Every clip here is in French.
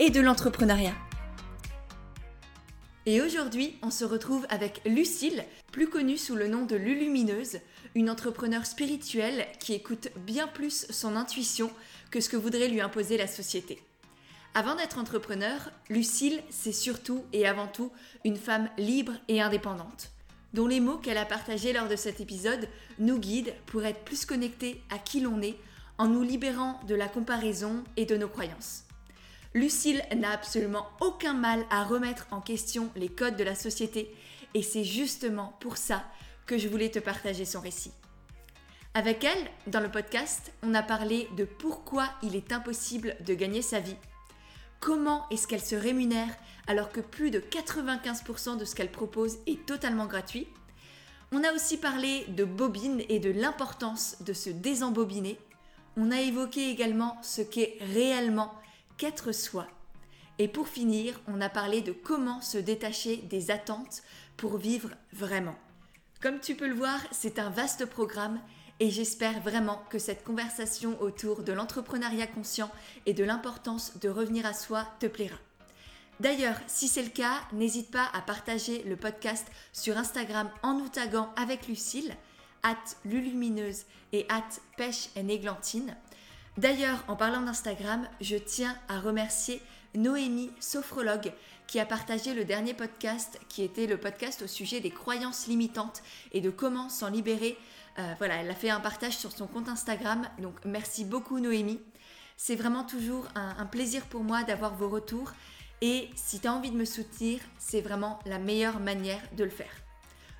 et de l'entrepreneuriat. Et aujourd'hui, on se retrouve avec Lucille, plus connue sous le nom de Lulumineuse, une entrepreneure spirituelle qui écoute bien plus son intuition que ce que voudrait lui imposer la société. Avant d'être entrepreneur, Lucille, c'est surtout et avant tout une femme libre et indépendante, dont les mots qu'elle a partagés lors de cet épisode nous guident pour être plus connectés à qui l'on est en nous libérant de la comparaison et de nos croyances. Lucille n'a absolument aucun mal à remettre en question les codes de la société et c'est justement pour ça que je voulais te partager son récit. Avec elle, dans le podcast, on a parlé de pourquoi il est impossible de gagner sa vie, comment est-ce qu'elle se rémunère alors que plus de 95% de ce qu'elle propose est totalement gratuit. On a aussi parlé de bobine et de l'importance de se désembobiner on a évoqué également ce qu'est réellement qu'être soi. Et pour finir, on a parlé de comment se détacher des attentes pour vivre vraiment. Comme tu peux le voir, c'est un vaste programme et j'espère vraiment que cette conversation autour de l'entrepreneuriat conscient et de l'importance de revenir à soi te plaira. D'ailleurs, si c'est le cas, n'hésite pas à partager le podcast sur Instagram en nous avec Lucille at Lulumineuse et at Pêche et Églantine. D'ailleurs, en parlant d'Instagram, je tiens à remercier Noémie Sophrologue qui a partagé le dernier podcast qui était le podcast au sujet des croyances limitantes et de comment s'en libérer. Euh, voilà, elle a fait un partage sur son compte Instagram, donc merci beaucoup Noémie. C'est vraiment toujours un, plaisir pour moi d'avoir vos retours et si tu as envie de me soutenir, c'est vraiment la meilleure manière de le faire.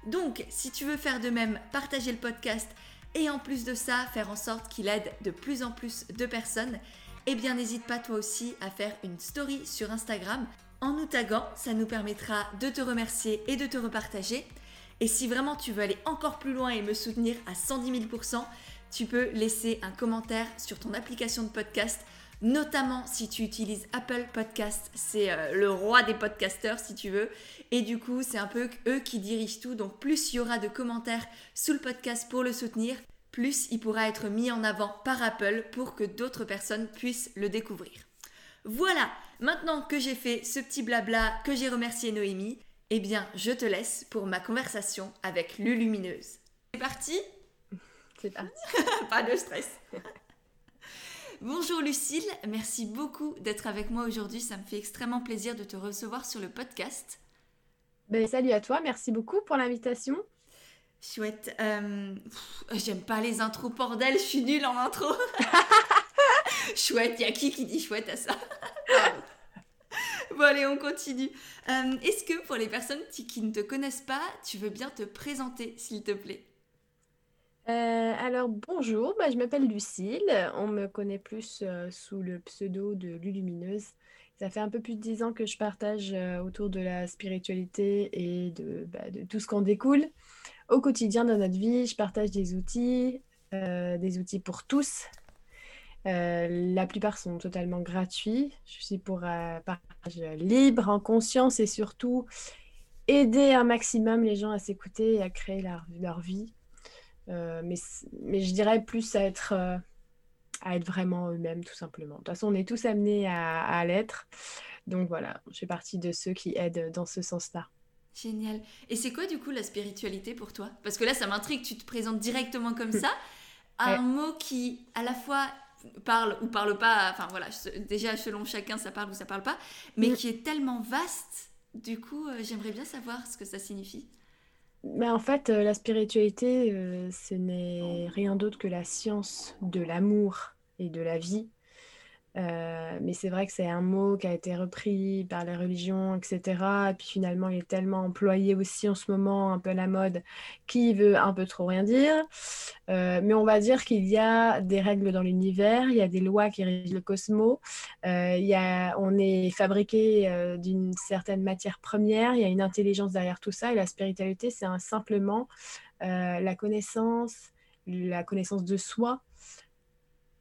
Donc, si tu veux faire de même, partager le podcast et en plus de ça, faire en sorte qu'il aide de plus en plus de personnes, eh bien n'hésite pas toi aussi à faire une story sur Instagram en nous taguant, ça nous permettra de te remercier et de te repartager. Et si vraiment tu veux aller encore plus loin et me soutenir à 110 000%, tu peux laisser un commentaire sur ton application de podcast notamment si tu utilises Apple Podcast, c'est euh, le roi des podcasters si tu veux. Et du coup, c'est un peu eux qui dirigent tout. Donc plus il y aura de commentaires sous le podcast pour le soutenir, plus il pourra être mis en avant par Apple pour que d'autres personnes puissent le découvrir. Voilà, maintenant que j'ai fait ce petit blabla, que j'ai remercié Noémie, eh bien je te laisse pour ma conversation avec Lulumineuse. C'est parti C'est parti. Pas de stress. Bonjour Lucille, merci beaucoup d'être avec moi aujourd'hui. Ça me fait extrêmement plaisir de te recevoir sur le podcast. Ben, salut à toi, merci beaucoup pour l'invitation. Chouette. Euh, j'aime pas les intros, bordel, je suis nulle en intro. chouette, il y a qui qui dit chouette à ça? Bon allez, on continue. Euh, est-ce que pour les personnes qui ne te connaissent pas, tu veux bien te présenter, s'il te plaît? Euh, alors bonjour, bah, je m'appelle Lucille. On me connaît plus euh, sous le pseudo de Lulumineuse. Ça fait un peu plus de dix ans que je partage euh, autour de la spiritualité et de, bah, de tout ce qu'on découle au quotidien dans notre vie. Je partage des outils, des outils pour tous. la plupart sont totalement gratuits. Je suis pour un partage libre, en conscience et surtout aider un maximum les gens à s'écouter et à créer leur, vie mais, mais je dirais plus à être, euh, à être vraiment eux-mêmes, tout simplement. De toute façon, on est tous amenés à, à l'être. Donc voilà, je fais partie de ceux qui aident dans ce sens-là. Génial. Et c'est quoi du coup la spiritualité pour toi? Parce que là, ça m'intrigue, tu te présentes directement comme ça, un mot qui à la fois parle ou parle pas, enfin voilà, déjà selon chacun ça parle ou ça parle pas, mais mm. qui est tellement vaste, du coup euh, j'aimerais bien savoir ce que ça signifie. Mais en fait, euh, la spiritualité, euh, ce n'est rien d'autre que la science de l'amour et de la vie. Euh, mais c'est vrai que c'est un mot qui a été repris par les religions, etc. Et puis finalement, il est tellement employé aussi en ce moment, un peu à la mode, qui veut un peu trop rien dire. Euh, mais on va dire qu'il y a des règles dans l'univers, il y a des lois qui régissent le cosmos, euh, il y a, on est fabriqué d'une certaine matière première, il y a une intelligence derrière tout ça, et la spiritualité, c'est simplement la connaissance, la connaissance de soi.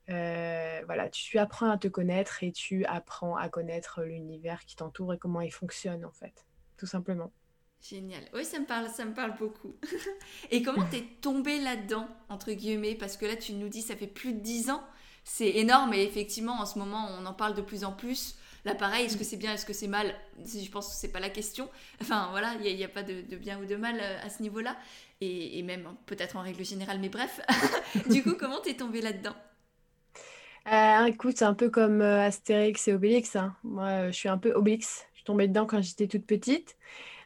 Voilà, tu apprends à te connaître et tu apprends à connaître l'univers qui t'entoure et comment il fonctionne en fait, tout simplement. Génial. Oui, ça me parle, ça me parle beaucoup. Et comment t'es tombée là-dedans, entre guillemets? Parce que là, tu nous dis, ça fait plus de dix ans. C'est énorme et effectivement, en ce moment, on en parle de plus en plus. Là, pareil, est-ce que c'est bien, est-ce que c'est mal? Je pense que c'est pas la question. Enfin, voilà, il n'y a, pas de, bien ou de mal euh, à ce niveau-là. Et, même peut-être en règle générale, mais bref. du coup, comment t'es tombée là-dedans? Euh, Écoute, c'est un peu comme euh, Astérix et Obélix. Hein. Moi, je suis un peu Obélix. Je suis tombée dedans quand j'étais toute petite.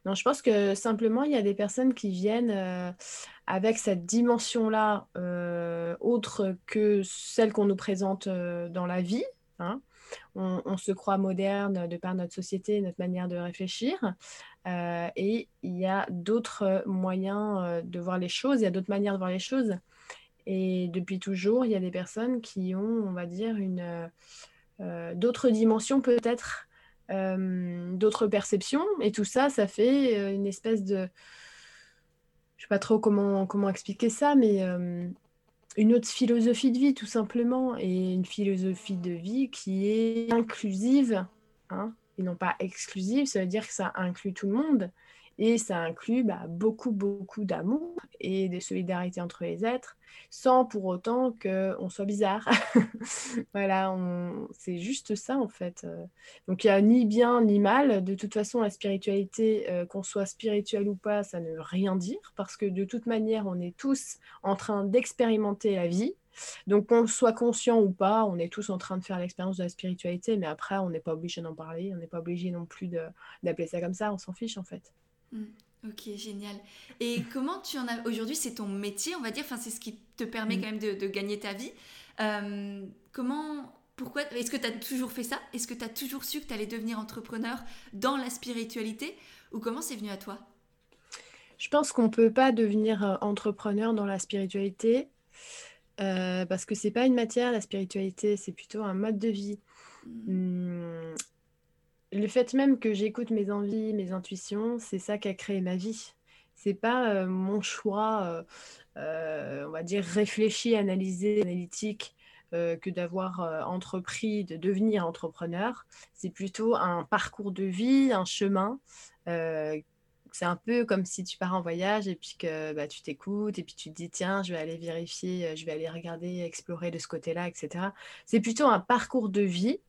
Non, je pense que simplement, il y a des personnes qui viennent euh, avec cette dimension-là, euh, autre que celle qu'on nous présente euh, dans la vie. Hein. On, se croit moderne de par notre société, notre manière de réfléchir. et il y a d'autres moyens de voir les choses, il y a d'autres manières de voir les choses. Et depuis toujours, il y a des personnes qui ont, on va dire, une, d'autres dimensions peut-être euh, d'autres perceptions. Et tout ça, ça fait euh, une espèce de... Je sais pas trop comment, comment expliquer ça, mais euh, une autre philosophie de vie, tout simplement. Et une philosophie de vie qui est inclusive, hein, et non pas exclusive. Ça veut dire que ça inclut tout le monde. Et ça inclut bah, beaucoup, beaucoup d'amour et de solidarité entre les êtres, sans pour autant qu'on soit bizarre. voilà, c'est juste ça en fait. Donc il n'y a ni bien ni mal. De toute façon, la spiritualité, euh, qu'on soit spirituel ou pas, ça ne veut rien dire, parce que de toute manière, on est tous en train d'expérimenter la vie. Donc, qu'on soit conscient ou pas, on est tous en train de faire l'expérience de la spiritualité, mais après, on n'est pas obligé d'en parler, on n'est pas obligé non plus d'appeler ça comme ça, on s'en fiche en fait. Mm. Ok, génial. Et comment tu en as aujourd'hui C'est ton métier, on va dire. Enfin, c'est ce qui te permet mm. quand même de, gagner ta vie. Euh, comment pourquoi Est-ce que tu as toujours fait ça? Est-ce que tu as toujours su que tu allais devenir entrepreneur dans la spiritualité? Ou comment c'est venu à toi? Je pense qu'on ne peut pas devenir euh, entrepreneur dans la spiritualité euh, parce que c'est pas une matière, la spiritualité, c'est plutôt un mode de vie. Mm. Le fait même que j'écoute mes envies, mes intuitions, c'est ça qui a créé ma vie. C'est pas euh, mon choix, euh, euh, on va dire réfléchi, analysé, analytique, que d'avoir entrepris de devenir entrepreneur. C'est plutôt un parcours de vie, un chemin. c'est un peu comme si tu pars en voyage et puis que bah, tu t'écoutes et puis tu te dis tiens, je vais aller vérifier, je vais aller regarder, explorer de ce côté-là, etc. C'est plutôt un parcours de vie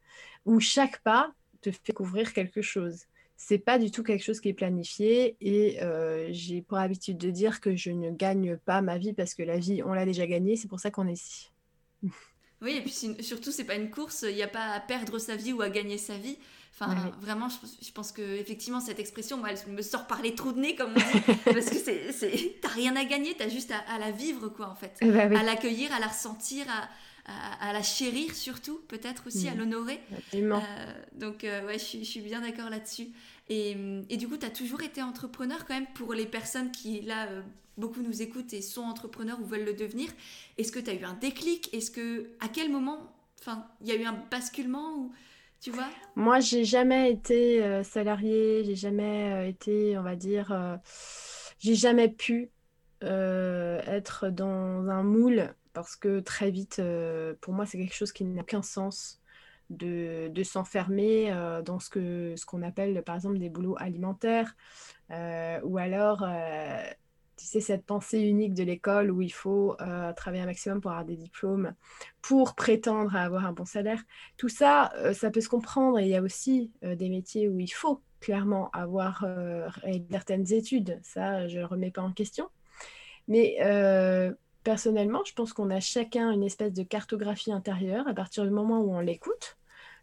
où chaque pas te fait découvrir quelque chose. C'est pas du tout quelque chose qui est planifié et euh, j'ai pour habitude de dire que je ne gagne pas ma vie parce que la vie, on l'a déjà gagnée, c'est pour ça qu'on est ici. Oui, et puis surtout, c'est pas une course, il n'y a pas à perdre sa vie ou à gagner sa vie. Enfin, vraiment, je, pense que effectivement cette expression, moi, elle me sort par les trous de nez, comme on dit, parce que c'est, t'as rien à gagner, t'as juste à, la vivre, quoi, en fait, bah à l'accueillir, à la ressentir, à, à, la chérir surtout, peut-être aussi, à mm. l'honorer. Euh, donc, euh, ouais, je, suis bien d'accord là-dessus. Et, et, du coup, tu as toujours été entrepreneur quand même pour les personnes qui, là, euh, beaucoup nous écoutent et sont entrepreneurs ou veulent le devenir. Est-ce que tu as eu un déclic? Est-ce que, à quel moment, enfin, il y a eu un basculement ou tu vois? Moi, j'ai jamais été salarié, j'ai jamais été, on va dire, j'ai jamais pu être dans un moule parce que très vite, euh, pour moi, c'est quelque chose qui n'a aucun sens de, s'enfermer euh, dans ce qu'on ce qu'on appelle, par exemple, des boulots alimentaires, euh, ou alors, tu sais, cette pensée unique de l'école où il faut travailler un maximum pour avoir des diplômes, pour prétendre à avoir un bon salaire. Tout ça, ça peut se comprendre, il y a aussi des métiers où il faut clairement avoir certaines études, ça, je ne remets pas en question. Mais personnellement, je pense qu'on a chacun une espèce de cartographie intérieure à partir du moment où on l'écoute.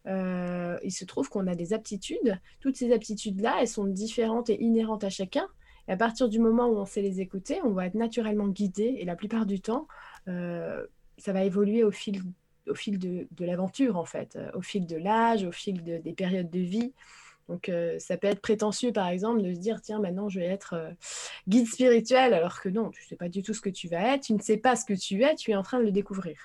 Euh, il se trouve qu'on a des aptitudes. Toutes ces aptitudes-là, elles sont différentes et inhérentes à chacun. Et à partir du moment où on sait les écouter, on va être naturellement guidé. Et la plupart du temps, euh, ça va évoluer au fil, au fil de, l'aventure, en fait, euh, au fil de l'âge, au fil des périodes de vie. Donc, euh, ça peut être prétentieux, par exemple, de se dire, tiens, maintenant, je vais être euh, guide spirituel, alors que non, tu ne sais pas du tout ce que tu vas être, tu ne sais pas ce que tu es, tu es en train de le découvrir.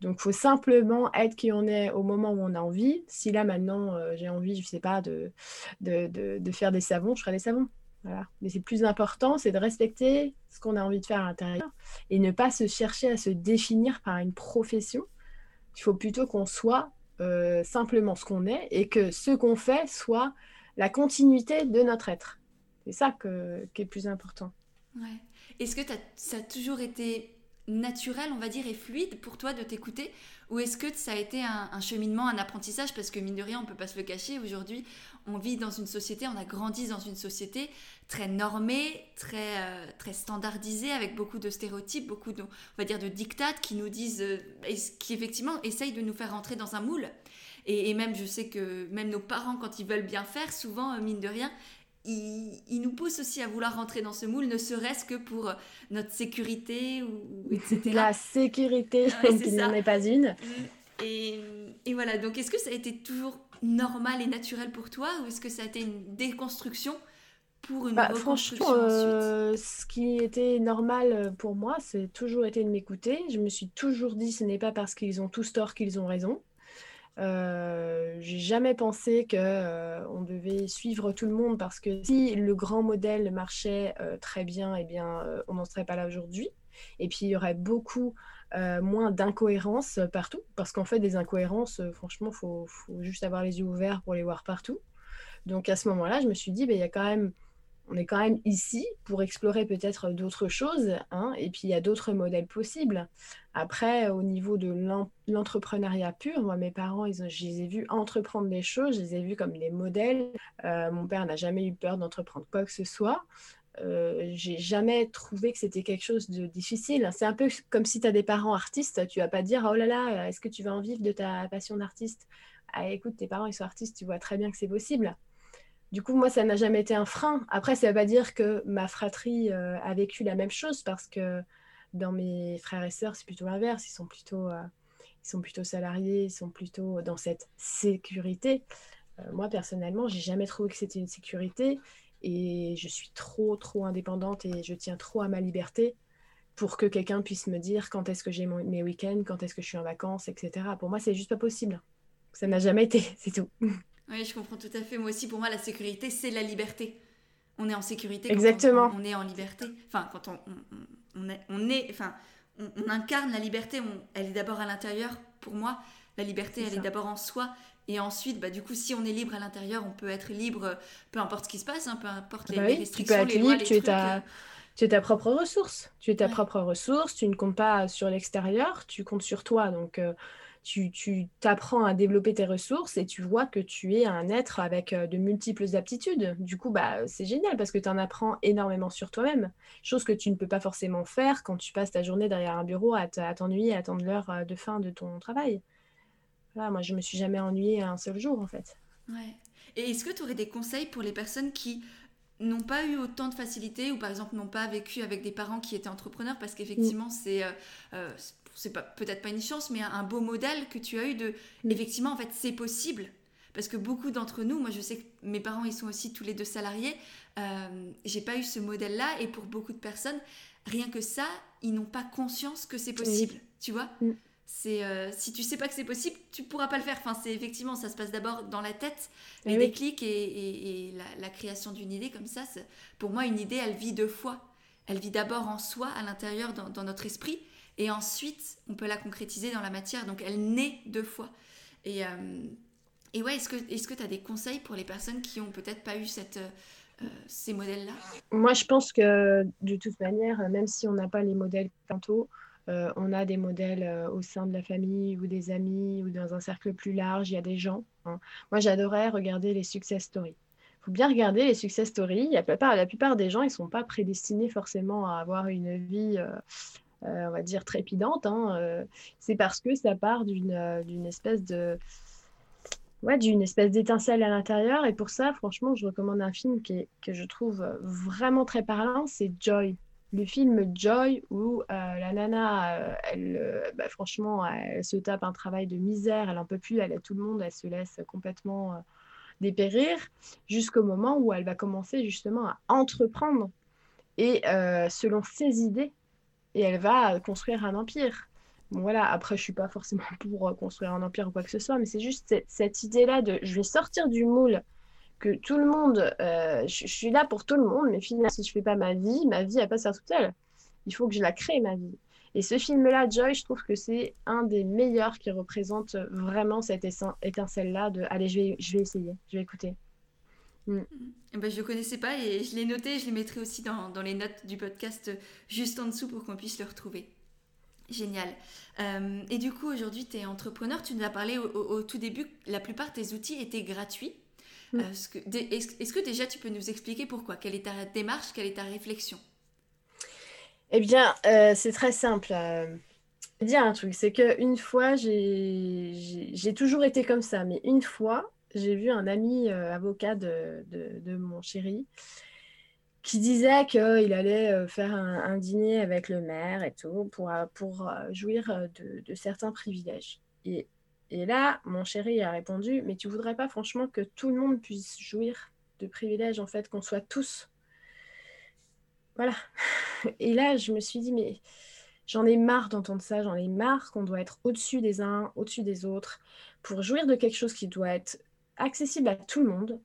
Donc, il faut simplement être qui on est au moment où on a envie. Si là, maintenant, euh, j'ai envie, je ne sais pas, de, de, faire des savons, je ferai des savons. Voilà. Mais c'est plus important, c'est de respecter ce qu'on a envie de faire à l'intérieur et ne pas se chercher à se définir par une profession. Il faut plutôt qu'on soit euh, simplement ce qu'on est et que ce qu'on fait soit la continuité de notre être. C'est ça que, qui est plus important. Est-ce que ça a toujours été naturel, on va dire, et fluide pour toi de t'écouter Ou est-ce que ça a été un, cheminement, un apprentissage Parce que mine de rien, on peut pas se le cacher, aujourd'hui, on vit dans une société, on a grandi dans une société très normée, très, euh, très standardisée, avec beaucoup de stéréotypes, beaucoup de, on va dire, de dictates qui nous disent, euh, qui effectivement essayent de nous faire rentrer dans un moule. Et, même, je sais que même nos parents, quand ils veulent bien faire, souvent, euh, mine de rien, il, nous pousse aussi à vouloir rentrer dans ce moule, ne serait-ce que pour euh, notre sécurité, ou, etc. La sécurité, qui n'en est pas une. Et, et voilà, donc est-ce que ça a été toujours normal et naturel pour toi, ou est-ce que ça a été une déconstruction pour une bah, reconstruction euh, Ce qui était normal pour moi, c'est toujours été de m'écouter. Je me suis toujours dit, ce n'est pas parce qu'ils ont tous tort qu'ils ont raison. Euh, j'ai jamais pensé que euh, on devait suivre tout le monde parce que si le grand modèle marchait euh, très bien, eh bien, on n'en serait pas là aujourd'hui. Et puis il y aurait beaucoup moins d'incohérences partout, parce qu'en fait des incohérences, franchement, faut, faut juste avoir les yeux ouverts pour les voir partout. Donc à ce moment-là, je me suis dit, ben, il y a quand même on est quand même ici pour explorer peut-être d'autres choses, hein, et puis il y a d'autres modèles possibles. Après, au niveau de l'entrepreneuriat pur, moi, mes parents, ils je les ai vus entreprendre des choses, je les ai vus comme des modèles. Euh, mon père n'a jamais eu peur d'entreprendre quoi que ce soit. Euh, j'ai jamais trouvé que c'était quelque chose de difficile. C'est un peu comme si tu as des parents artistes, tu vas pas dire oh là là, est-ce que tu vas en vivre de ta passion d'artiste? Ah, Écoute, tes parents ils sont artistes, tu vois très bien que c'est possible. Du coup, moi, ça n'a jamais été un frein. Après, ça ne veut pas dire que ma fratrie euh, a vécu la même chose parce que dans mes frères et sœurs, c'est plutôt l'inverse. Ils sont plutôt, euh, ils sont plutôt salariés, ils sont plutôt dans cette sécurité. Euh, moi, personnellement, j'ai jamais trouvé que c'était une sécurité et je suis trop, trop indépendante et je tiens trop à ma liberté pour que quelqu'un puisse me dire quand est-ce que j'ai mes week-ends, quand est-ce que je suis en vacances, etc. Pour moi, c'est juste pas possible. Ça n'a jamais été, c'est tout. Oui, je comprends tout à fait. Moi aussi, pour moi, la sécurité, c'est la liberté. On est en sécurité Exactement. on, est en liberté. Enfin, quand on, on, est, on est, enfin, on, incarne la liberté. elle est d'abord à l'intérieur. Pour moi, la liberté, elle est d'abord en soi. Et ensuite, bah, du coup, si on est libre à l'intérieur, on peut être libre, peu importe ce qui se passe, hein, peu importe les, bah restrictions, les lois, les tu es ta... Euh. Tu es ta propre ressource. Tu es ta propre ressource. Tu ne comptes pas sur l'extérieur. Tu comptes sur toi. Donc, euh, tu t'apprends à développer tes ressources et tu vois que tu es un être avec euh, de multiples aptitudes. Du coup, bah, c'est génial parce que tu en apprends énormément sur toi-même, chose que tu ne peux pas forcément faire quand tu passes ta journée derrière un bureau à t'ennuyer, à attendre l'heure euh, de fin de ton travail. Voilà, moi, je me suis jamais ennuyée un seul jour, en fait. Ouais. Et est-ce que tu aurais des conseils pour les personnes qui n'ont pas eu autant de facilité ou par exemple n'ont pas vécu avec des parents qui étaient entrepreneurs parce qu'effectivement c'est euh, c'est pas peut-être pas une chance, mais un, beau modèle que tu as eu de mm. effectivement en fait c'est possible. Parce que beaucoup d'entre nous, moi je sais que mes parents ils sont aussi tous les deux salariés, euh, j'ai pas eu ce modèle-là et pour beaucoup de personnes, rien que ça, ils n'ont pas conscience que c'est possible, tu vois? Mm. C'est euh, si tu sais pas que c'est possible, tu pourras pas le faire. Enfin, c'est effectivement, ça se passe d'abord dans la tête, les déclics et, la, création d'une idée comme ça. Pour moi, une idée, elle vit deux fois. Elle vit d'abord en soi, à l'intérieur, dans, notre esprit, et ensuite, on peut la concrétiser dans la matière. Donc, elle naît deux fois. Et, euh, ouais, est-ce que tu as des conseils pour les personnes qui ont peut-être pas eu cette, euh, ces modèles-là? Moi, je pense que de toute manière, même si on n'a pas les modèles tantôt, euh, on a des modèles au sein de la famille ou des amis ou dans un cercle plus large, il y a des gens. Hein. Moi, j'adorais regarder les success stories. Il faut bien regarder les success stories. La plupart, la plupart des gens, ils ne sont pas prédestinés forcément à avoir une vie euh, on va dire, trépidante, hein, euh, c'est parce que ça part d'une euh, espèce de ouais, d'une espèce d'étincelle à l'intérieur. Et pour ça, franchement, je recommande un film qui que je trouve vraiment très parlant, c'est Joy. Le film Joy, où la nana, elle, bah, franchement, elle se tape un travail de misère, elle en peut plus, elle a tout le monde, elle se laisse complètement dépérir jusqu'au moment où elle va commencer justement à entreprendre et euh, selon ses idées et elle va construire un empire. Bon voilà, après je suis pas forcément pour euh, construire un empire ou quoi que ce soit, mais c'est juste cette, idée-là de je vais sortir du moule que tout le monde, euh, je, suis là pour tout le monde, mais finalement si je fais pas ma vie, ma vie elle pas se faire toute seule. Il faut que je la crée ma vie. Et ce film-là, Joy, je trouve que c'est un des meilleurs qui représente vraiment cette étincelle-là de allez, je vais, je vais essayer, je vais écouter. Mm. Eh ben, je ne connaissais pas et je l'ai noté, je les mettrai aussi dans, dans, les notes du podcast juste en dessous pour qu'on puisse le retrouver. Génial. Euh, et du coup, aujourd'hui, tu es entrepreneur. Tu nous as parlé au, tout début, la plupart de tes outils étaient gratuits. Mm. Euh, est-ce, que, déjà tu peux nous expliquer pourquoi? Quelle est ta démarche? Quelle est ta réflexion? Eh bien, euh, c'est très simple. dire un truc, c'est qu'une fois, j'ai toujours été comme ça, mais une fois, j'ai vu un ami euh, avocat de, mon chéri qui disait qu'il allait euh, faire un, dîner avec le maire et tout pour, pour jouir de, certains privilèges. Et, et là, mon chéri a répondu, mais tu voudrais pas franchement que tout le monde puisse jouir de privilèges, en fait, qu'on soit tous? Voilà. Et là, je me suis dit, mais j'en ai marre d'entendre ça, j'en ai marre qu'on doit être au-dessus des uns, au-dessus des autres, pour jouir de quelque chose qui doit être accessible à tout le monde.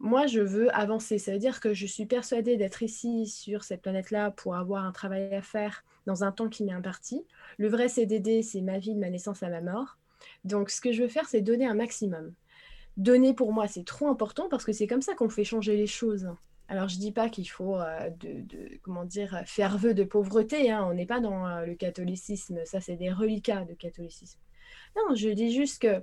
Moi, je veux avancer. Ça veut dire que je suis persuadée d'être ici sur cette planète-là pour avoir un travail à faire dans un temps qui m'est imparti. Le vrai CDD, c'est ma vie de ma naissance à ma mort. Donc, ce que je veux faire, c'est donner un maximum. Donner pour moi, c'est trop important parce que c'est comme ça qu'on fait changer les choses. Alors, je dis pas qu'il faut euh, de, comment dire, faire vœu de pauvreté. Hein. On n'est pas dans euh, le catholicisme. Ça, c'est des reliquats de catholicisme. Non, je dis juste que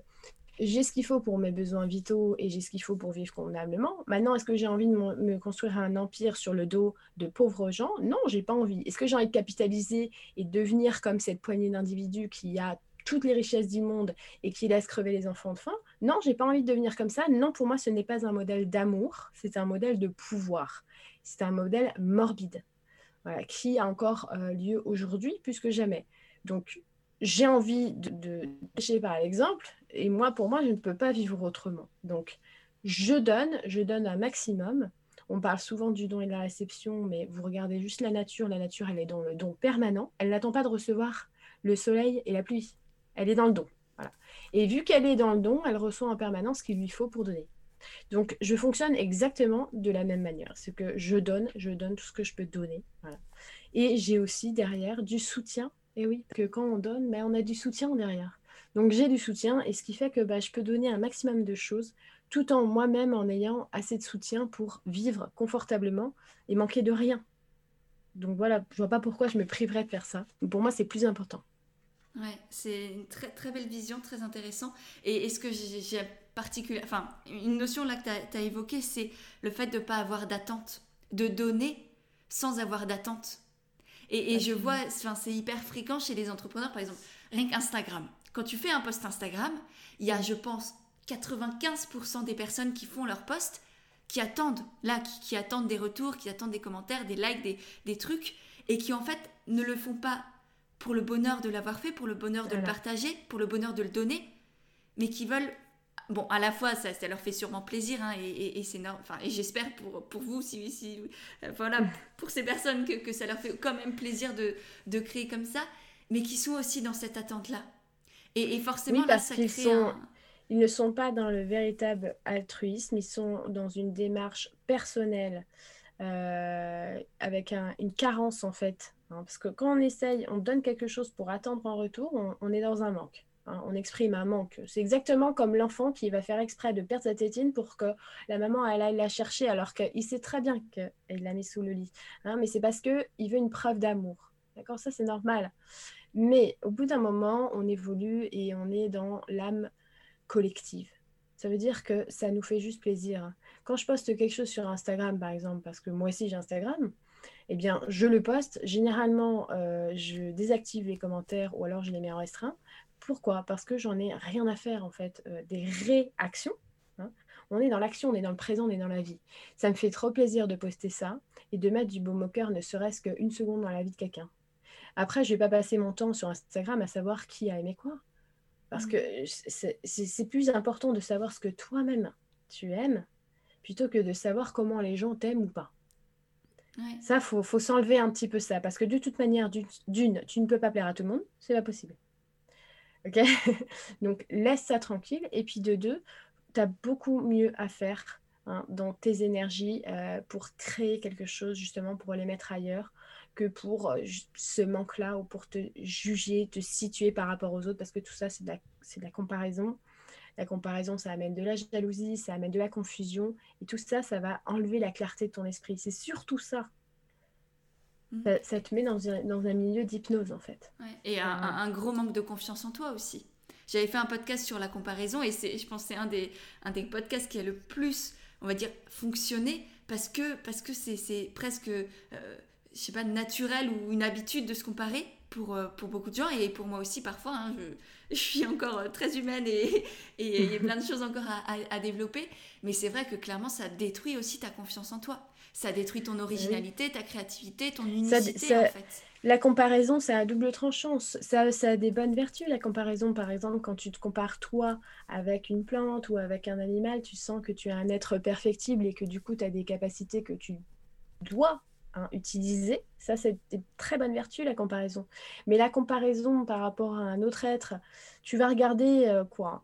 j'ai ce qu'il faut pour mes besoins vitaux et j'ai ce qu'il faut pour vivre convenablement. Maintenant, est-ce que j'ai envie de me construire un empire sur le dos de pauvres gens? Non, j'ai pas envie. Est-ce que j'ai envie de capitaliser et devenir comme cette poignée d'individus qui a toutes les richesses du monde et qui laisse crever les enfants de faim? Non, j'ai pas envie de devenir comme ça. Non, pour moi, ce n'est pas un modèle d'amour, c'est un modèle de pouvoir. C'est un modèle morbide, qui a encore euh, lieu aujourd'hui plus que jamais. Donc, j'ai envie de, de par l'exemple, et moi, pour moi, je ne peux pas vivre autrement. Donc, je donne, je donne un maximum. On parle souvent du don et de la réception, mais vous regardez juste la nature. La nature, elle est dans le don permanent. Elle n'attend pas de recevoir le soleil et la pluie. Elle est dans le don. Et vu qu'elle est dans le don, elle reçoit en permanence ce qu'il lui faut pour donner. Donc, je fonctionne exactement de la même manière. C'est que je donne, je donne tout ce que je peux donner. Et j'ai aussi derrière du soutien. Et oui, que quand on donne, mais on a du soutien derrière. Donc, j'ai du soutien, et ce qui fait que bah, je peux donner un maximum de choses, tout en moi-même en ayant assez de soutien pour vivre confortablement et manquer de rien. Donc voilà, je vois pas pourquoi je me priverais de faire ça. Pour moi, c'est plus important. Ouais, c'est une très, très belle vision, très intéressant. Et, est ce que j'ai particulier, enfin, une notion là que tu as, évoquée, c'est le fait de ne pas avoir d'attente, de donner sans avoir d'attente. Et, et je vois, c'est hyper fréquent chez les entrepreneurs, par exemple, rien qu'Instagram. Quand tu fais un post Instagram, il y a, je pense, 95% des personnes qui font leur post qui attendent, là, qui, attendent des retours, qui attendent des commentaires, des likes, des, des trucs, et qui en fait ne le font pas pour le bonheur de l'avoir fait, pour le bonheur de le partager, pour le bonheur de le donner, mais qui veulent bon, à la fois, ça, ça leur fait sûrement plaisir, hein, et, et, c'est enfin, et j'espère pour, pour vous, si, si euh, voilà, pour ces personnes que, que, ça leur fait quand même plaisir de, de, créer comme ça, mais qui sont aussi dans cette attente-là. Et, forcément, là, ça crée sont, Ils ne sont pas dans le véritable altruisme, ils sont dans une démarche personnelle, euh, avec une carence en fait Hein, parce que quand on essaye, on donne quelque chose pour attendre en retour, on, est dans un manque. Hein, on exprime un manque. C'est exactement comme l'enfant qui va faire exprès de perdre sa tétine pour que la maman elle aille la chercher alors qu'il sait très bien qu'elle l'a mis sous le lit. Hein, mais c'est parce qu'il veut une preuve d'amour. D'accord? Ça, c'est normal. Mais au bout d'un moment, on évolue et on est dans l'âme collective. Ça veut dire que ça nous fait juste plaisir. Quand je poste quelque chose sur Instagram, par exemple, parce que moi aussi j'ai Instagram, eh bien, je le poste. Généralement, euh, je désactive les commentaires ou alors je les mets en restreint. Pourquoi? Parce que j'en ai rien à faire, en fait, euh, des réactions. Hein. On est dans l'action, on est dans le présent, on est dans la vie. Ça me fait trop plaisir de poster ça et de mettre du beau au cœur, ne serait-ce qu'une seconde dans la vie de quelqu'un. Après, je ne vais pas passer mon temps sur Instagram à savoir qui a aimé quoi. Parce mmh. que c'est plus important de savoir ce que toi-même tu aimes, plutôt que de savoir comment les gens t'aiment ou pas. Ça, il faut, faut s'enlever un petit peu ça, parce que de toute manière, d'une, tu ne peux pas plaire à tout le monde, c'est pas possible. Ok? Donc, laisse ça tranquille. Et puis, de deux, tu as beaucoup mieux à faire hein, dans tes énergies euh, pour créer quelque chose, justement, pour les mettre ailleurs, que pour euh, ce manque-là ou pour te juger, te situer par rapport aux autres, parce que tout ça, c'est de, de, la comparaison. La comparaison, ça amène de la jalousie, ça amène de la confusion, et tout ça, ça va enlever la clarté de ton esprit. C'est surtout ça. Mm. Ça, te met dans un, dans un milieu d'hypnose, en fait. Et un, un, gros manque de confiance en toi aussi. J'avais fait un podcast sur la comparaison, et je pense que c'est un des, un des podcasts qui a le plus, on va dire, fonctionné, parce que parce que c'est presque... Euh, je sais pas, naturel ou une habitude de se comparer pour, euh, pour beaucoup de gens et pour moi aussi parfois. Hein, je, je, suis encore euh, très humaine et il y a plein de choses encore à, à, développer. Mais c'est vrai que clairement, ça détruit aussi ta confiance en toi. Ça détruit ton originalité, ta créativité, ton unicité en fait. La comparaison, c'est à double tranchant. Ça, ça a des bonnes vertus, la comparaison. Par exemple, quand tu te compares toi avec une plante ou avec un animal, tu sens que tu es un être perfectible et que du coup, tu as des capacités que tu dois Hein, utiliser. Ça, c'est une très bonne vertu, la comparaison. Mais la comparaison par rapport à un autre être, tu vas regarder euh, quoi?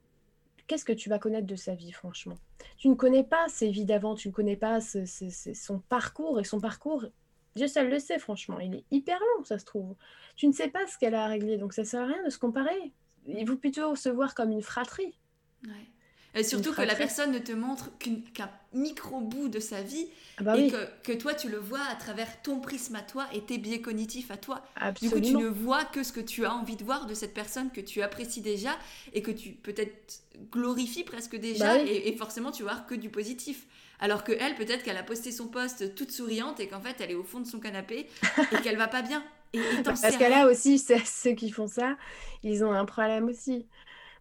Qu'est-ce que tu vas connaître de sa vie, franchement? Tu ne connais pas ses vies d'avant, tu ne connais pas son parcours. Et son parcours, Dieu seul le sait, franchement. Il est hyper long, ça se trouve. Tu ne sais pas ce qu'elle a à régler, donc ça ne sert à rien de se comparer. Il faut plutôt se voir comme une fratrie. Et surtout que la personne ne te montre qu'un micro bout de sa vie ah bah et que, toi tu le vois à travers ton prisme à toi et tes biais cognitifs à toi. Du coup, tu ne vois que ce que tu as envie de voir de cette personne que tu apprécies déjà et que tu peut-être glorifies presque déjà bah et, forcément tu vois que du positif. Alors que elle, peut-être qu'elle a posté son poste toute souriante et qu'en fait elle est au fond de son canapé et qu'elle va pas bien. Et, Parce qu'elle a aussi, ceux qui font ça, ils ont un problème aussi.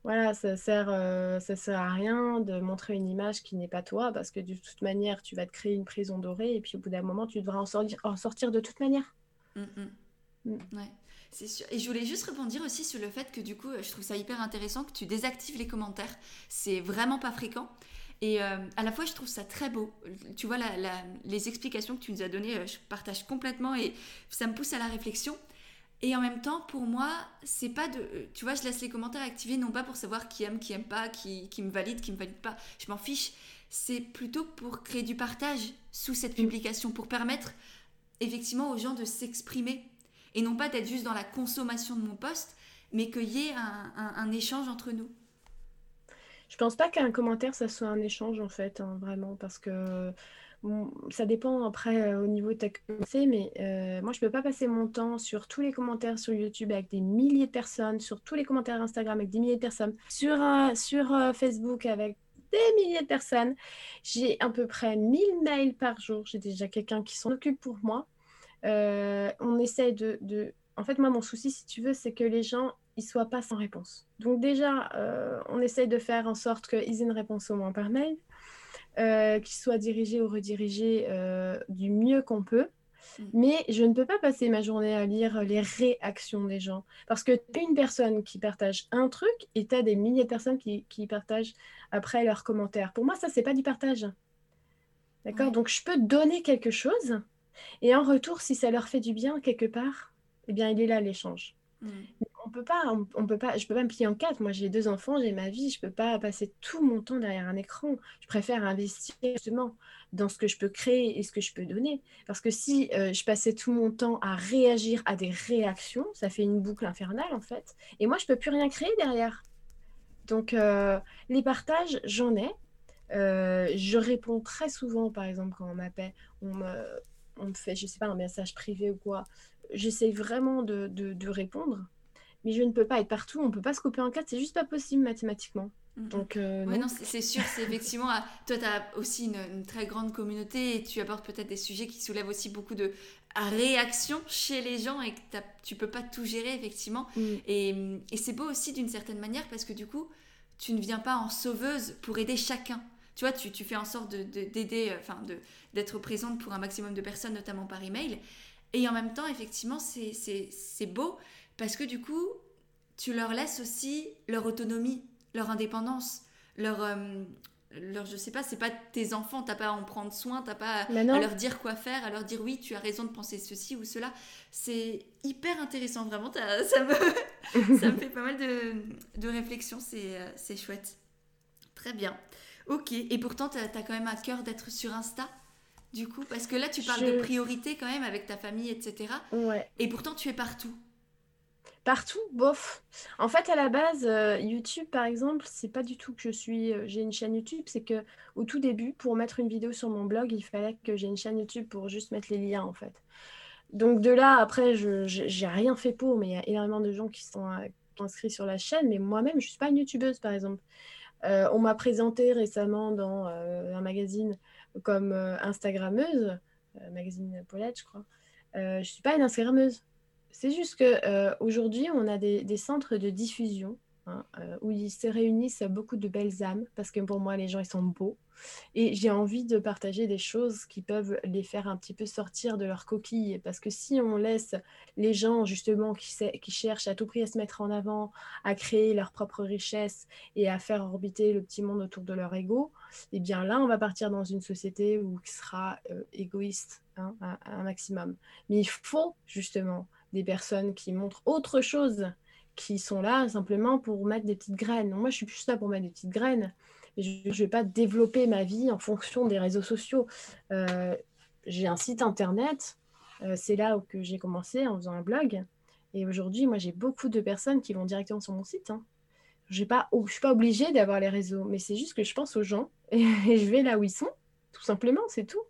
Voilà, ça sert, euh, ça sert à rien de montrer une image qui n'est pas toi, parce que de toute manière, tu vas te créer une prison dorée, et puis au bout d'un moment, tu devras en sortir, en sortir de toute manière. Mmh. Ouais, c'est sûr. Et je voulais juste rebondir aussi sur le fait que du coup, je trouve ça hyper intéressant que tu désactives les commentaires. C'est vraiment pas fréquent. Et euh, à la fois, je trouve ça très beau. Tu vois, les explications que tu nous as données, euh, je partage complètement et ça me pousse à la réflexion. Et en même temps, pour moi, c'est pas de. Tu vois, je laisse les commentaires activés, non pas pour savoir qui aime, qui aime pas, qui, qui me valide, qui me valide pas. Je m'en fiche. C'est plutôt pour créer du partage sous cette mm. publication, pour permettre effectivement aux gens de s'exprimer. Et non pas d'être juste dans la consommation de mon poste, mais qu'il y ait un, un, échange entre nous. Je pense pas qu'un commentaire, ça soit un échange, en fait, hein, vraiment, parce que ça dépend après euh, au niveau de ta communauté, mais euh, moi je peux pas passer mon temps sur tous les commentaires sur YouTube avec des milliers de personnes, sur tous les commentaires Instagram avec des milliers de personnes, sur, euh, sur Facebook avec des milliers de personnes. J'ai à peu près 1000 mails par jour. J'ai déjà quelqu'un qui s'en occupe pour moi. on essaie de, de, En fait, moi, mon souci, si tu veux, c'est que les gens ils soient pas sans réponse. Donc déjà, on essaie de faire en sorte qu'ils aient une réponse au moins par mail. Euh, qui soit dirigé ou redirigé euh, du mieux qu'on peut. Mm. Mais je ne peux pas passer ma journée à lire les réactions des gens. Parce que tu une personne qui partage un truc et tu as des milliers de personnes qui, qui, partagent après leurs commentaires. Pour moi, ça, c'est pas du partage. D'accord? Donc, je peux donner quelque chose et en retour, si ça leur fait du bien quelque part, eh bien, il est là l'échange. Mm on peut pas, on, peut pas, je peux pas me plier en quatre. Moi, j'ai deux enfants, j'ai ma vie, je peux pas passer tout mon temps derrière un écran. Je préfère investir justement dans ce que je peux créer et ce que je peux donner. Parce que si euh, je passais tout mon temps à réagir à des réactions, ça fait une boucle infernale en fait. Et moi, je peux plus rien créer derrière. Donc, euh, les partages, j'en ai. Euh, je réponds très souvent, par exemple, quand on m'appelle, on me, on me fait, je sais pas, un message privé ou quoi. J'essaie vraiment de, de répondre mais je ne peux pas être partout, on ne peut pas se couper en quatre, c'est juste pas possible mathématiquement. Donc, euh, non, c'est sûr, c'est effectivement. Ah, toi, tu as aussi une, très grande communauté et tu apportes peut-être des sujets qui soulèvent aussi beaucoup de réactions chez les gens et que tu peux pas tout gérer, effectivement. Mm. Et, et c'est beau aussi d'une certaine manière parce que du coup, tu ne viens pas en sauveuse pour aider chacun. Tu vois, tu, tu fais en sorte d'aider, euh, enfin, de, d'être présente pour un maximum de personnes, notamment par email. Et en même temps, effectivement, c'est beau parce que du coup, tu leur laisses aussi leur autonomie, leur indépendance, leur, euh, leur, je sais pas, c'est pas tes enfants, t'as pas à en prendre soin, t'as pas à, leur dire quoi faire, à leur dire oui, tu as raison de penser ceci ou cela. C'est hyper intéressant, vraiment, ça me, ça me fait pas mal de, de réflexions, c'est chouette. Très bien. Ok, et pourtant, tu as, quand même à cœur d'être sur Insta du coup Parce que là, tu parles de priorité quand même avec ta famille, etc. Ouais. Et pourtant, tu es partout. Partout, bof. En fait, à la base, euh, YouTube, par exemple, c'est pas du tout que je suis. Euh, j'ai une chaîne YouTube, c'est que au tout début, pour mettre une vidéo sur mon blog, il fallait que j'ai une chaîne YouTube pour juste mettre les liens, en fait. Donc de là, après, je j'ai rien fait pour, mais il y a énormément de gens qui sont euh, inscrits sur la chaîne, mais moi-même, je suis pas une YouTubeuse, par exemple. on m'a présenté récemment dans un magazine comme Instagrammeuse, magazine Paulette, je crois. je suis pas une Instagrammeuse. C'est juste qu'aujourd'hui, euh, on a des, centres de diffusion hein, euh, où ils se réunissent beaucoup de belles âmes, parce que pour moi, les gens, ils sont beaux. Et j'ai envie de partager des choses qui peuvent les faire un petit peu sortir de leur coquille. Parce que si on laisse les gens, justement, qui, qui cherchent à tout prix à se mettre en avant, à créer leur propre richesse et à faire orbiter le petit monde autour de leur ego, eh bien là, on va partir dans une société où qui sera euh, égoïste hein, un maximum. Mais il faut, justement, des personnes qui montrent autre chose, qui sont là simplement pour mettre des petites graines. moi, je suis plus là pour mettre des petites graines. Je ne vais pas développer ma vie en fonction des réseaux sociaux. Euh, j'ai un site internet. Euh, c'est là que j'ai commencé en faisant un blog. Et aujourd'hui, moi, j'ai beaucoup de personnes qui vont directement sur mon site. Hein. Je ne suis pas obligée d'avoir les réseaux, mais c'est juste que je pense aux gens et, je vais là où ils sont, tout simplement, c'est tout.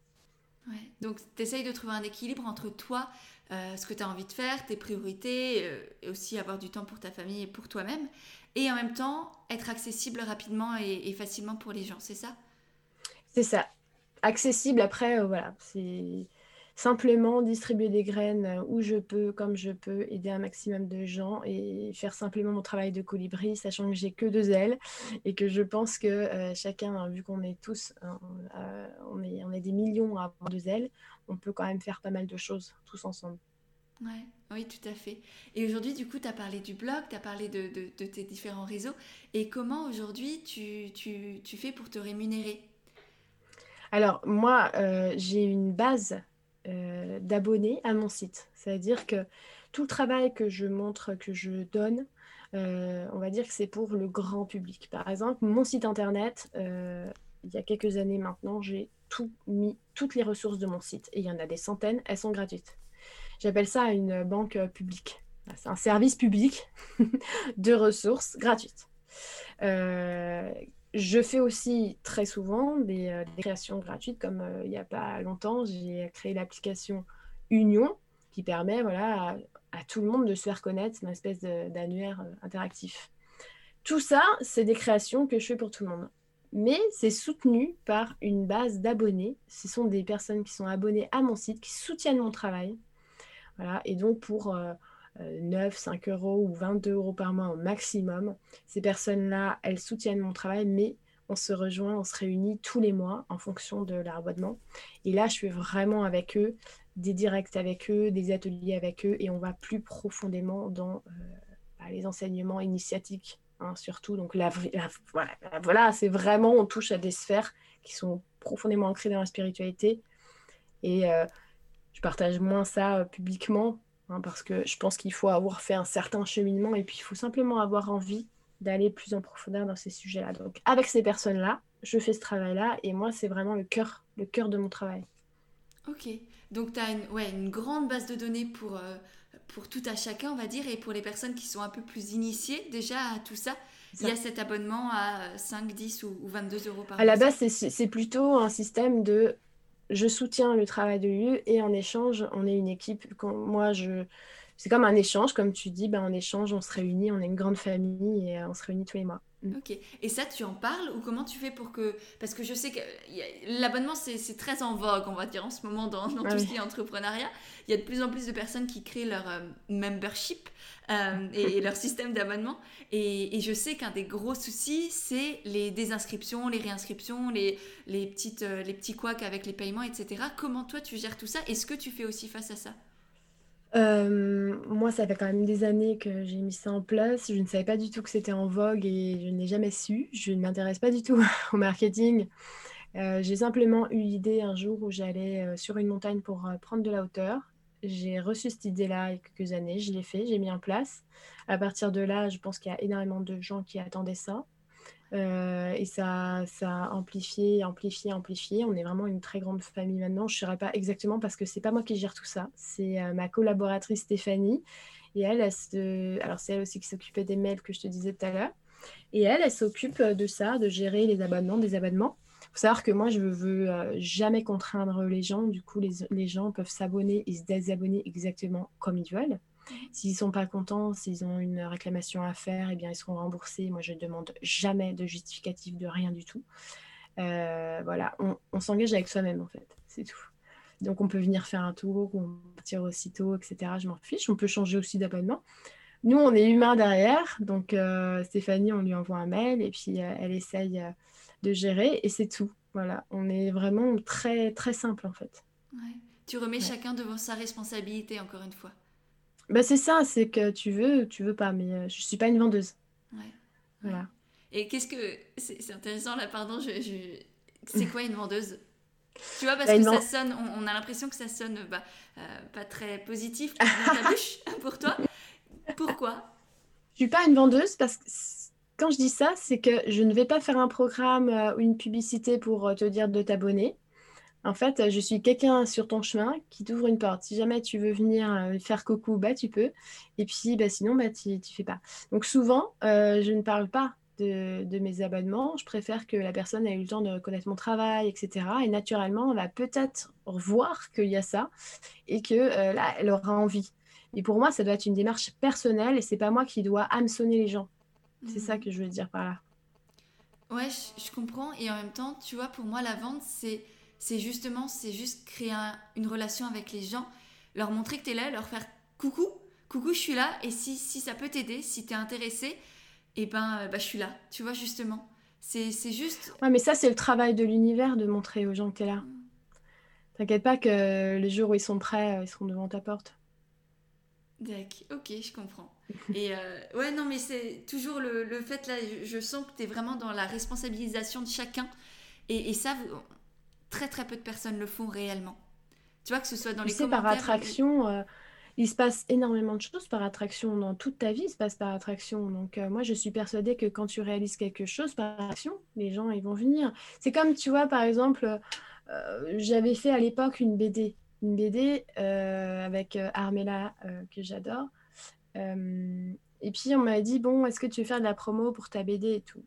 Donc, tu essayes de trouver un équilibre entre toi, euh, ce que tu as envie de faire, tes priorités, euh, et aussi avoir du temps pour ta famille et pour toi-même, et en même temps être accessible rapidement et, facilement pour les gens, c'est ça? C'est ça. Accessible après, euh, voilà, c'est simplement distribuer des graines où je peux, comme je peux, aider un maximum de gens et faire simplement mon travail de colibri, sachant que j'ai que deux ailes et que je pense que chacun, vu qu'on est tous, on, est, on est des millions à avoir deux ailes, on peut quand même faire pas mal de choses tous ensemble. Ouais, oui, tout à fait. Et aujourd'hui, du coup, tu as parlé du blog, tu as parlé de, tes différents réseaux. Et comment aujourd'hui tu, tu, fais pour te rémunérer? Alors, moi, euh, j'ai une base euh, d'abonnés à mon site. C'est-à-dire que tout le travail que je montre, que je donne, euh, on va dire que c'est pour le grand public. Par exemple, mon site internet, il y a quelques années maintenant, j'ai tout mis, toutes les ressources de mon site. Et il y en a des centaines, elles sont gratuites. J'appelle ça une banque publique. C'est un service public de ressources gratuites. Euh, je fais aussi très souvent des, euh, créations gratuites, comme euh, il n'y a pas longtemps, j'ai créé l'application Union qui permet voilà, à, à, tout le monde de se faire connaître, une espèce d'annuaire interactif. Tout ça, c'est des créations que je fais pour tout le monde mais c'est soutenu par une base d'abonnés. Ce sont des personnes qui sont abonnées à mon site, qui soutiennent mon travail. Voilà, et donc pour 9, euh, 5 euh, euros ou 22 euros par mois au maximum, ces personnes-là, elles soutiennent mon travail, mais on se rejoint, on se réunit tous les mois en fonction de leur. Et là, je fais vraiment avec eux des directs avec eux, des ateliers avec eux, et on va plus profondément dans euh, bah, les enseignements initiatiques Hein, surtout. Donc voilà c'est vraiment, on touche à des sphères qui sont profondément ancrées dans la spiritualité. Et euh, je partage moins ça euh, publiquement, hein, parce que je pense qu'il faut avoir fait un certain cheminement, et puis il faut simplement avoir envie d'aller plus en profondeur dans ces sujets-là. Donc avec ces personnes-là, je fais ce travail-là, et moi, c'est vraiment le cœur, le cœur de mon travail. Ok, donc tu as une, ouais, une grande base de données pour, euh, pour tout à chacun, on va dire, et pour les personnes qui sont un peu plus initiées déjà à tout ça, il y a cet abonnement à 5, 10 ou, 22 euros par mois. À la base, c'est plutôt un système de je soutiens le travail de lieu et en échange, on est une équipe. Quand moi, je, c'est comme un échange, comme tu dis, ben, en échange, on se réunit, on est une grande famille et euh, on se réunit tous les mois. Mm. Ok. Et ça, tu en parles ou comment tu fais pour que... Parce que je sais que l'abonnement, c'est très en vogue, on va dire, en ce moment dans, ah tout ce qui est entrepreneuriat. Il y a de plus en plus de personnes qui créent leur euh, membership euh, et, leur système d'abonnement. Et, je sais qu'un des gros soucis, c'est les désinscriptions, les réinscriptions, les, les, petites, les petits couacs avec les paiements, etc. Comment toi, tu gères tout ça? Est-ce que tu fais aussi face à ça? Moi, ça fait quand même des années que j'ai mis ça en place. Je ne savais pas du tout que c'était en vogue et je n'ai jamais su. Je ne m'intéresse pas du tout au marketing. j'ai simplement eu l'idée un jour où j'allais sur une montagne pour prendre de la hauteur. J'ai reçu cette idée-là il y a quelques années, je l'ai fait, j'ai mis en place. À partir de là, je pense qu'il y a énormément de gens qui attendaient ça. Euh, et ça, ça a amplifié, amplifié, amplifié. On est vraiment une très grande famille maintenant. Je ne saurais pas exactement parce que c'est pas moi qui gère tout ça. C'est euh, ma collaboratrice Stéphanie. Et elle, alors c'est elle aussi qui s'occupait des mails que je te disais tout à l'heure. Et elle, elle s'occupe de ça, de gérer les abonnements, des abonnements. Il faut savoir que moi, je ne veux euh, jamais contraindre les gens. Du coup, les gens peuvent s'abonner et se désabonner exactement comme ils veulent. S'ils ne sont pas contents, s'ils ont une réclamation à faire, eh bien, ils seront remboursés. Moi, je ne demande jamais de justificatif de rien du tout. Euh, voilà, on, s'engage avec soi-même, en fait. C'est tout. Donc, on peut venir faire un tour, on peut partir aussitôt, etc. Je m'en fiche. On peut changer aussi d'abonnement. Nous, on est humains derrière. Donc, euh, Stéphanie, on lui envoie un mail et puis euh, elle essaye de gérer et c'est tout. Voilà, on est vraiment très, très simple, en fait. Tu remets chacun devant sa responsabilité, encore une fois. Bah, c'est ça, c'est que tu veux, tu veux pas, mais euh, je suis pas une vendeuse. Ouais. Voilà. Et qu'est-ce que. C'est intéressant là, pardon, je, c'est quoi une vendeuse? Tu vois, parce bah, que ça sonne, on, a l'impression que ça sonne bah, euh, pas très positif dans ta bouche pour toi. Pourquoi? Je suis pas une vendeuse parce que quand je dis ça, c'est que je ne vais pas faire un programme euh, ou une publicité pour te dire de t'abonner. En fait, je suis quelqu'un sur ton chemin qui t'ouvre une porte. Si jamais tu veux venir euh, faire coucou, bah, tu peux. Et puis, bah, sinon, bah, tu ne fais pas. Donc, souvent, euh, je ne parle pas de, mes abonnements. Je préfère que la personne ait eu le temps de connaître mon travail, etc. Et naturellement, on va peut-être voir qu'il y a ça et que euh, là, elle aura envie. Et pour moi, ça doit être une démarche personnelle et c'est pas moi qui dois hameçonner les gens. C'est ça mmh. que je veux dire par là. Ouais, je comprends. Et en même temps, tu vois, pour moi, la vente, c'est c'est justement, c'est juste créer une relation avec les gens, leur montrer que tu es là, leur faire coucou, coucou, je suis là, et si, si ça peut t'aider, si tu es intéressé, et eh ben, bah, je suis là, tu vois, justement. C'est juste. Ouais, mais ça, c'est le travail de l'univers de montrer aux gens que tu es là. T'inquiète pas que les jours où ils sont prêts, euh, ils seront devant ta porte. D'accord, ok, je comprends. Et euh, ouais, non, mais c'est toujours le, fait là, je, sens que tu es vraiment dans la responsabilisation de chacun. Et, et ça, très très peu de personnes le font réellement. Tu vois, que ce soit dans les sais, par attraction, euh, il se passe énormément de choses par attraction. Dans toute ta vie, il se passe par attraction. Donc, euh, moi, je suis persuadée que quand tu réalises quelque chose par attraction, les gens, ils vont venir. C'est comme, tu vois, par exemple, euh, j'avais fait à l'époque une BD. Une BD avec Armella, que j'adore. et puis, on m'a dit, bon, est-ce que tu veux faire de la promo pour ta BD et tout?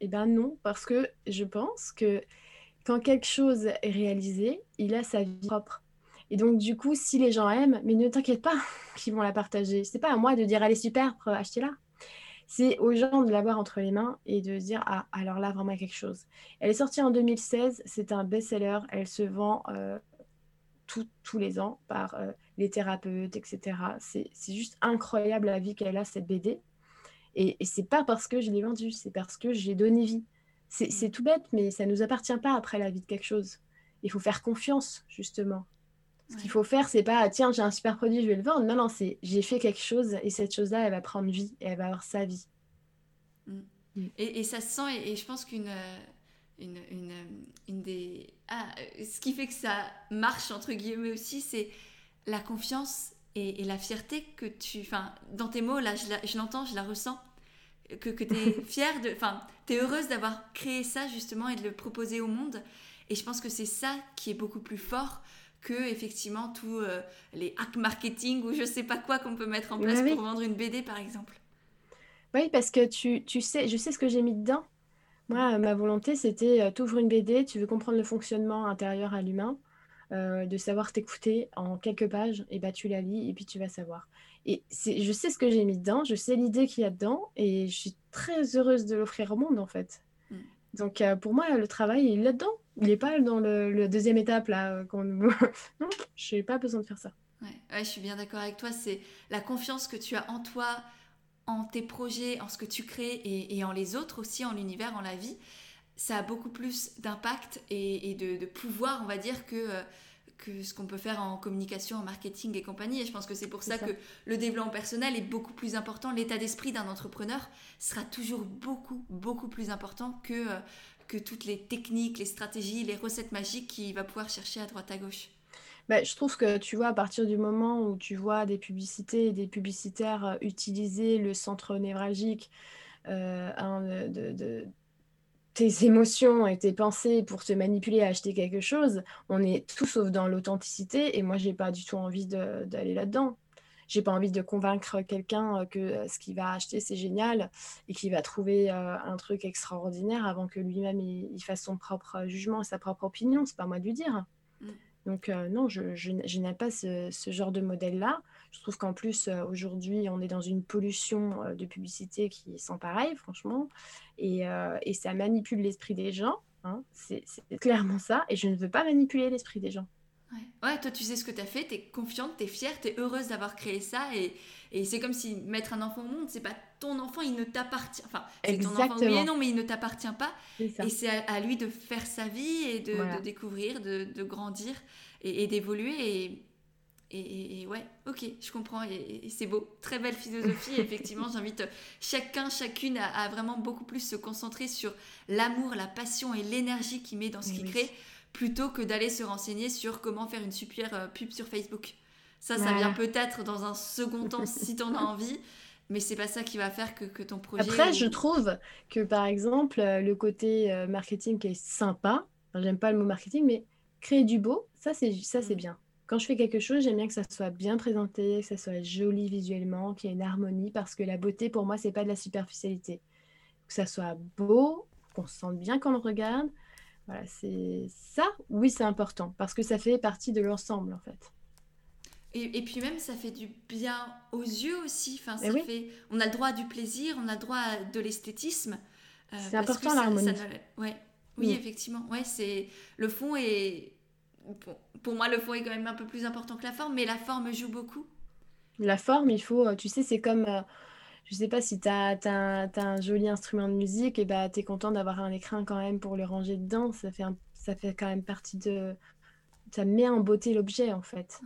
Eh ben non, parce que je pense que quand quelque chose est réalisé, il a sa vie propre. Et donc, du coup, si les gens aiment, mais ne t'inquiète pas qu'ils vont la partager. C'est pas à moi de dire, allez, super, achetez-la. C'est aux gens de l'avoir entre les mains et de dire, ah, alors là, vraiment quelque chose. Elle est sortie en 2016, c'est un best-seller. Elle se vend euh, tous les ans par euh, les thérapeutes, etc. C'est juste incroyable la vie qu'elle a, cette BD. Et, et c'est pas parce que je l'ai vendue, c'est parce que j'ai donné vie. C'est tout bête, mais ça ne nous appartient pas après la vie de quelque chose. Il faut faire confiance, justement. Ce qu'il faut faire, c'est pas tiens, j'ai un super produit, je vais le vendre. Non, non, c'est j'ai fait quelque chose et cette chose-là, elle va prendre vie et elle va avoir sa vie. Mm. Mm. Et, ça se sent, et, je pense qu'une une, une, une, des. Ah, ce qui fait que ça marche, entre guillemets aussi, c'est la confiance et, la fierté que tu. Enfin, dans tes mots, là, je l'entends, je la ressens que, que tu es fière de. Enfin, tu es heureuse d'avoir créé ça justement et de le proposer au monde. Et je pense que c'est ça qui est beaucoup plus fort que effectivement tous euh, les hacks marketing ou je sais pas quoi qu'on peut mettre en place pour vendre une BD par exemple. Oui, parce que tu, tu sais, je sais ce que j'ai mis dedans. Moi, ma volonté, c'était euh, tu ouvres une BD, tu veux comprendre le fonctionnement intérieur à l'humain, euh, de savoir t'écouter en quelques pages, et bah tu la lis et puis tu vas savoir. Et je sais ce que j'ai mis dedans, je sais l'idée qu'il y a dedans, et je suis très heureuse de l'offrir au monde, en fait. Mm. Donc, euh, pour moi, le travail, il est là-dedans. Il n'est pas dans le, deuxième étape, là. Euh, non, je n'ai pas besoin de faire ça. Ouais, je suis bien d'accord avec toi. C'est la confiance que tu as en toi, en tes projets, en ce que tu crées, et, en les autres aussi, en l'univers, en la vie. Ça a beaucoup plus d'impact et, de, pouvoir, on va dire, que... Euh, que ce qu'on peut faire en communication, en marketing et compagnie. Et je pense que c'est pour ça, que le développement personnel est beaucoup plus important. L'état d'esprit d'un entrepreneur sera toujours beaucoup, beaucoup plus important que, euh, que toutes les techniques, les stratégies, les recettes magiques qu'il va pouvoir chercher à droite à gauche. Bah, je trouve que tu vois, à partir du moment où tu vois des publicités et des publicitaires euh, utiliser le centre névralgique euh, de, tes émotions et tes pensées pour te manipuler à acheter quelque chose, on est tout sauf dans l'authenticité et moi j'ai pas du tout envie d'aller là-dedans. J'ai pas envie de convaincre quelqu'un que euh, ce qu'il va acheter c'est génial et qu'il va trouver euh, un truc extraordinaire avant que lui-même il, fasse son propre jugement, sa propre opinion. C'est pas moi de lui dire. Mm. Donc euh, non, je, je, n'aime pas ce, genre de modèle-là. Je trouve qu'en plus, euh, aujourd'hui, on est dans une pollution euh, de publicité qui est sans pareil, franchement. Et, et ça manipule l'esprit des gens. Hein. C'est clairement ça. Et je ne veux pas manipuler l'esprit des gens. Ouais. toi tu sais ce que tu as fait, tu es confiante, tu es fière, tu es heureuse d'avoir créé ça et, et c'est comme si mettre un enfant au monde, c'est pas ton enfant, il ne t'appartient enfin, c'est ton enfant oui non, mais il ne t'appartient pas et c'est à, lui de faire sa vie et de, découvrir, de, de grandir et, d'évoluer et, et, ouais, ok, je comprends et, c'est beau, très belle philosophie. effectivement, j'invite chacun, chacune à, vraiment beaucoup plus se concentrer sur l'amour, la passion et l'énergie qu'il met dans ce qu'il crée plutôt que d'aller se renseigner sur comment faire une super euh, pub sur Facebook. Ça, ça vient peut-être dans un second temps si tu en as envie, mais c'est pas ça qui va faire que, que ton projet. Après, je trouve que par exemple, euh, le côté euh, marketing qui est sympa, j'aime pas le mot marketing, mais créer du beau, ça c'est ça c'est mm. bien. Quand je fais quelque chose, j'aime bien que ça soit bien présenté, que ça soit joli visuellement, qu'il y ait une harmonie, parce que la beauté pour moi c'est pas de la superficialité. Que ça soit beau, qu'on se sente bien quand on le regarde, voilà, c'est ça, oui, c'est important parce que ça fait partie de l'ensemble en fait. Et, puis même, ça fait du bien aux yeux aussi. Enfin, ça fait, on a le droit du plaisir, on a le droit de l'esthétisme. Euh, c'est important l'harmonie. Ouais. Oui, effectivement. Ouais, c'est le fond est pour moi le fond est quand même un peu plus important que la forme, mais la forme joue beaucoup. La forme, il faut, tu sais, c'est comme euh, je sais pas si tu as, un joli instrument de musique, et bah, tu es content d'avoir un écrin quand même pour le ranger dedans. Ça fait, ça fait quand même partie de. Ça met en beauté l'objet en fait.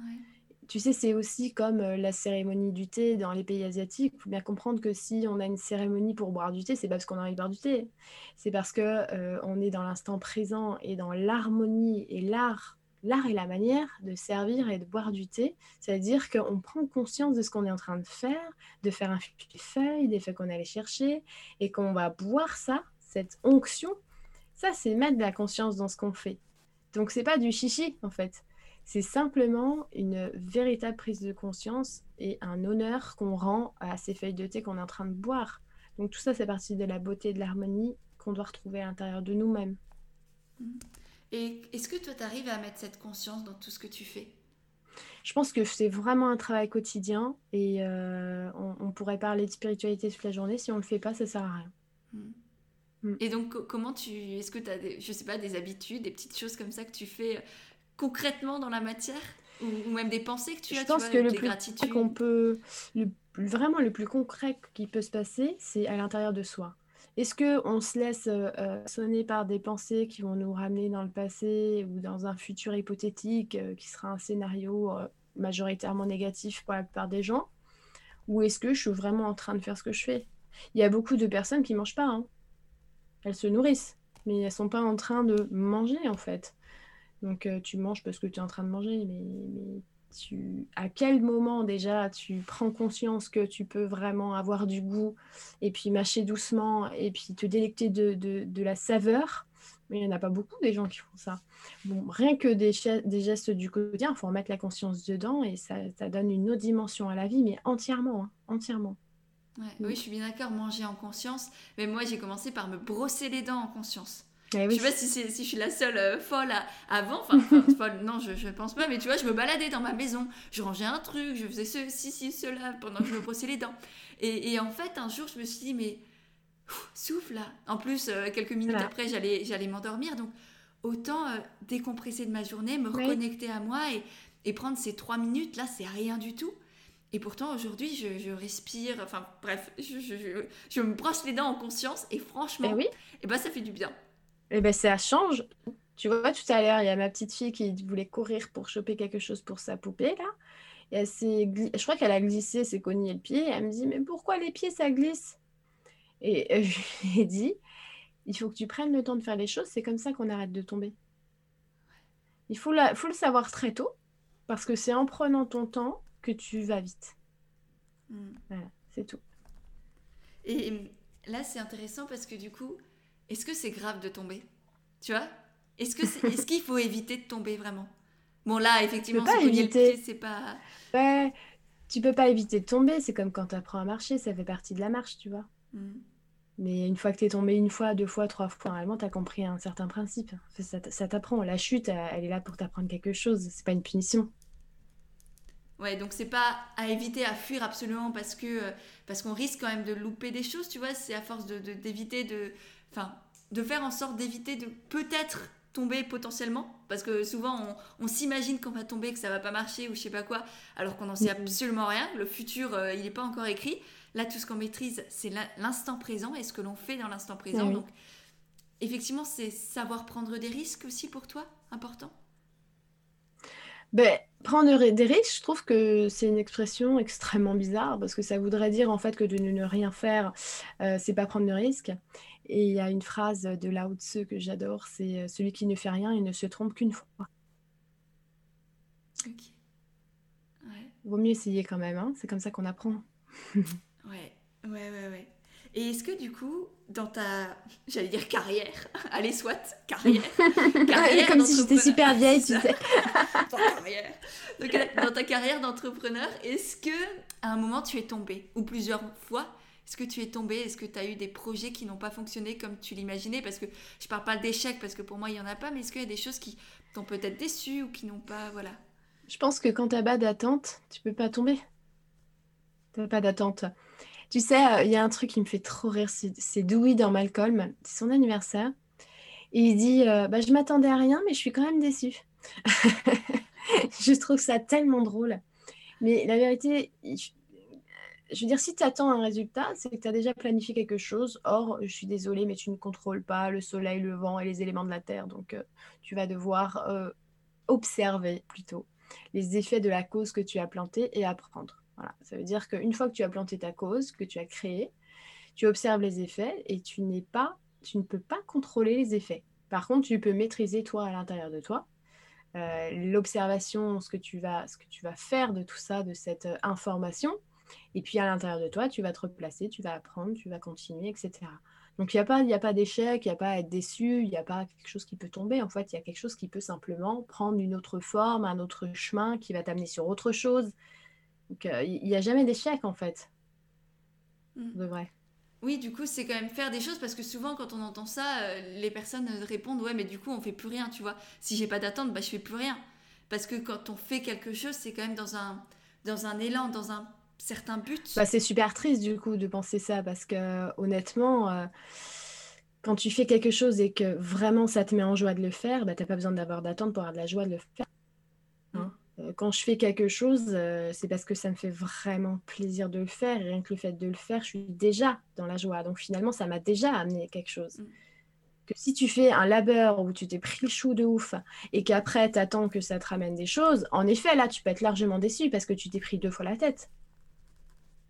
Tu sais, c'est aussi comme euh, la cérémonie du thé dans les pays asiatiques. Il faut bien comprendre que si on a une cérémonie pour boire du thé, c'est pas parce qu'on a envie de boire du thé. C'est parce que euh, on est dans l'instant présent et dans l'harmonie et l'art l'art est la manière de servir et de boire du thé, c'est-à-dire qu'on prend conscience de ce qu'on est en train de faire, de faire un feuille, des feuilles qu'on allait chercher, et qu'on va boire ça, cette onction. Ça, c'est mettre de la conscience dans ce qu'on fait. Donc, c'est pas du chichi, en fait. C'est simplement une véritable prise de conscience et un honneur qu'on rend à ces feuilles de thé qu'on est en train de boire. Donc, tout ça, c'est partie de la beauté et de l'harmonie qu'on doit retrouver à l'intérieur de nous-mêmes. Mmh. Et est-ce que toi, tu arrives à mettre cette conscience dans tout ce que tu fais? Je pense que c'est vraiment un travail quotidien et euh, on, pourrait parler de spiritualité toute la journée. Si on ne le fait pas, ça sert à rien. Hmm. Hmm. Et donc, comment tu. Est-ce que tu as, des, je sais pas, des habitudes, des petites choses comme ça que tu fais euh, concrètement dans la matière? Ou, même des pensées que tu as Je pense que le plus qu'on peut. vraiment, le plus concret qui peut se passer, c'est à l'intérieur de soi. Est-ce qu'on se laisse euh, euh, sonner par des pensées qui vont nous ramener dans le passé ou dans un futur hypothétique euh, qui sera un scénario majoritairement négatif pour la plupart des gens? Ou est-ce que je suis vraiment en train de faire ce que je fais? Il y a beaucoup de personnes qui ne mangent pas. Hein. Elles se nourrissent, mais elles ne sont pas en train de manger en fait. Donc tu manges parce que tu es en train de manger, mais, mais à quel moment déjà tu prends conscience que tu peux vraiment avoir du goût et puis mâcher doucement et puis te délecter de, la saveur? Mais il n'y en a pas beaucoup des gens qui font ça. Bon, rien que des, des gestes du quotidien, il faut en mettre la conscience dedans et ça, donne une autre dimension à la vie, mais entièrement, hein, entièrement. Oui, je suis bien d'accord, manger en conscience. Mais moi, j'ai commencé par me brosser les dents en conscience. Eh je sais pas si, si, je suis la seule euh, folle avant. Enfin, folle, non, je, je pense pas. Mais tu vois, je me baladais dans ma maison. Je rangeais un truc, je faisais ceci, ci, cela pendant que je me brossais les dents. Et, et, en fait, un jour, je me suis dit, mais souffle là. En plus, euh, quelques minutes après, j'allais, j'allais m'endormir. Donc, autant euh, décompresser de ma journée, me reconnecter à moi et, et prendre ces trois minutes là, c'est rien du tout. Et pourtant, aujourd'hui, je, je, respire, enfin bref, je, je, je, me brosse les dents en conscience et franchement, et eh oui. et eh ben, ça fait du bien. Eh ben, ça change. Tu vois, tout à l'heure, il y a ma petite fille qui voulait courir pour choper quelque chose pour sa poupée, là. Et elle je crois qu'elle a glissé, s'est cognée le pied. elle me dit, mais pourquoi les pieds, ça glisse? Et je lui ai dit, il faut que tu prennes le temps de faire les choses. C'est comme ça qu'on arrête de tomber. Il faut, faut le savoir très tôt, parce que c'est en prenant ton temps que tu vas vite. Hmm. Voilà, c'est tout. Et là, c'est intéressant parce que du coup, est-ce que c'est grave de tomber? Tu vois? Est-ce que est-ce qu'il faut éviter de tomber vraiment? Bon, là, effectivement, c'est éviter. c'est pas. Ouais, tu peux pas éviter de tomber. C'est comme quand tu apprends à marcher, ça fait partie de la marche, tu vois. Hmm. Mais une fois que tu es tombé une fois, deux fois, trois fois, normalement, tu as compris un certain principe. Ça, ça t'apprend. La chute, elle est là pour t'apprendre quelque chose. C'est pas une punition. Ouais, donc c'est pas à éviter, à fuir absolument parce que euh, parce qu'on risque quand même de louper des choses, tu vois. C'est à force de d'éviter de, enfin, de faire en sorte d'éviter de peut-être tomber potentiellement parce que souvent on, s'imagine qu'on va tomber que ça va pas marcher ou je sais pas quoi alors qu'on n'en sait absolument rien le futur euh, il n'est pas encore écrit. Là tout ce qu'on maîtrise c'est l'instant présent et ce que l'on fait dans l'instant présent. Donc effectivement c'est savoir prendre des risques aussi pour toi important? Ben, prendre des risques, je trouve que c'est une expression extrêmement bizarre parce que ça voudrait dire en fait que de ne rien faire, euh, c'est pas prendre de risques. Et il y a une phrase de Lao Tzu que j'adore, c'est euh, celui qui ne fait rien, il ne se trompe qu'une fois. Ok. Ouais. Vaut mieux essayer quand même, hein c'est comme ça qu'on apprend. ouais, ouais, ouais, ouais. Et est-ce que du coup, dans ta, j'allais dire carrière, allez soit, carrière, carrière Comme si j'étais super vieille, tu sais. dans ta carrière d'entrepreneur, est-ce que à un moment tu es tombé, ou plusieurs fois, est-ce que tu es tombé? Est-ce que tu as eu des projets qui n'ont pas fonctionné comme tu l'imaginais? Parce que je parle pas d'échecs, parce que pour moi, il n'y en a pas, mais est-ce qu'il y a des choses qui t'ont peut-être déçu ou qui n'ont pas. Voilà? Je pense que quand tu pas d'attente, tu peux pas tomber. Tu n'as pas d'attente. Tu sais, euh, il y a un truc qui me fait trop rire, c'est Dewey dans Malcolm, c'est son anniversaire. Et il dit euh, bah, Je m'attendais à rien, mais je suis quand même déçue. je trouve ça tellement drôle. Mais la vérité, je veux dire, si tu attends un résultat, c'est que tu as déjà planifié quelque chose. Or, je suis désolée, mais tu ne contrôles pas le soleil, le vent et les éléments de la Terre. Donc, euh, tu vas devoir observer plutôt les effets de la cause que tu as plantée et apprendre. Voilà. Ça veut dire qu'une fois que tu as planté ta cause, que tu as créé, tu observes les effets et tu n'es pas, tu ne peux pas contrôler les effets. Par contre, tu peux maîtriser toi à l'intérieur de toi euh, l'observation, ce que tu vas, ce que tu vas faire de tout ça, de cette euh, information. Et puis à l'intérieur de toi, tu vas te replacer, tu vas apprendre, tu vas continuer, etc. Donc il n'y a pas, a pas d'échec, il n'y a pas à être déçu, il n'y a pas quelque chose qui peut tomber. En fait, il y a quelque chose qui peut simplement prendre une autre forme, un autre chemin, qui va t'amener sur autre chose, donc, euh, il n'y a jamais d'échec, en fait. Mm. De vrai. Oui, du coup, c'est quand même faire des choses parce que souvent, quand on entend ça, euh, les personnes répondent Ouais, mais du coup, on fait plus rien, tu vois. Si j'ai pas d'attente, bah, je fais plus rien. Parce que quand on fait quelque chose, c'est quand même dans un, dans un élan, dans un certain but. Bah, c'est super triste, du coup, de penser ça parce que, honnêtement, euh, quand tu fais quelque chose et que vraiment ça te met en joie de le faire, bah, tu n'as pas besoin d'avoir d'attente pour avoir de la joie de le faire. Euh, quand je fais quelque chose, euh, c'est parce que ça me fait vraiment plaisir de le faire. Et rien que le fait de le faire, je suis déjà dans la joie. Donc finalement, ça m'a déjà amené quelque chose. Mm. Que si tu fais un labeur où tu t'es pris le chou de ouf et qu'après tu attends que ça te ramène des choses, en effet, là, tu peux être largement déçu parce que tu t'es pris deux fois la tête.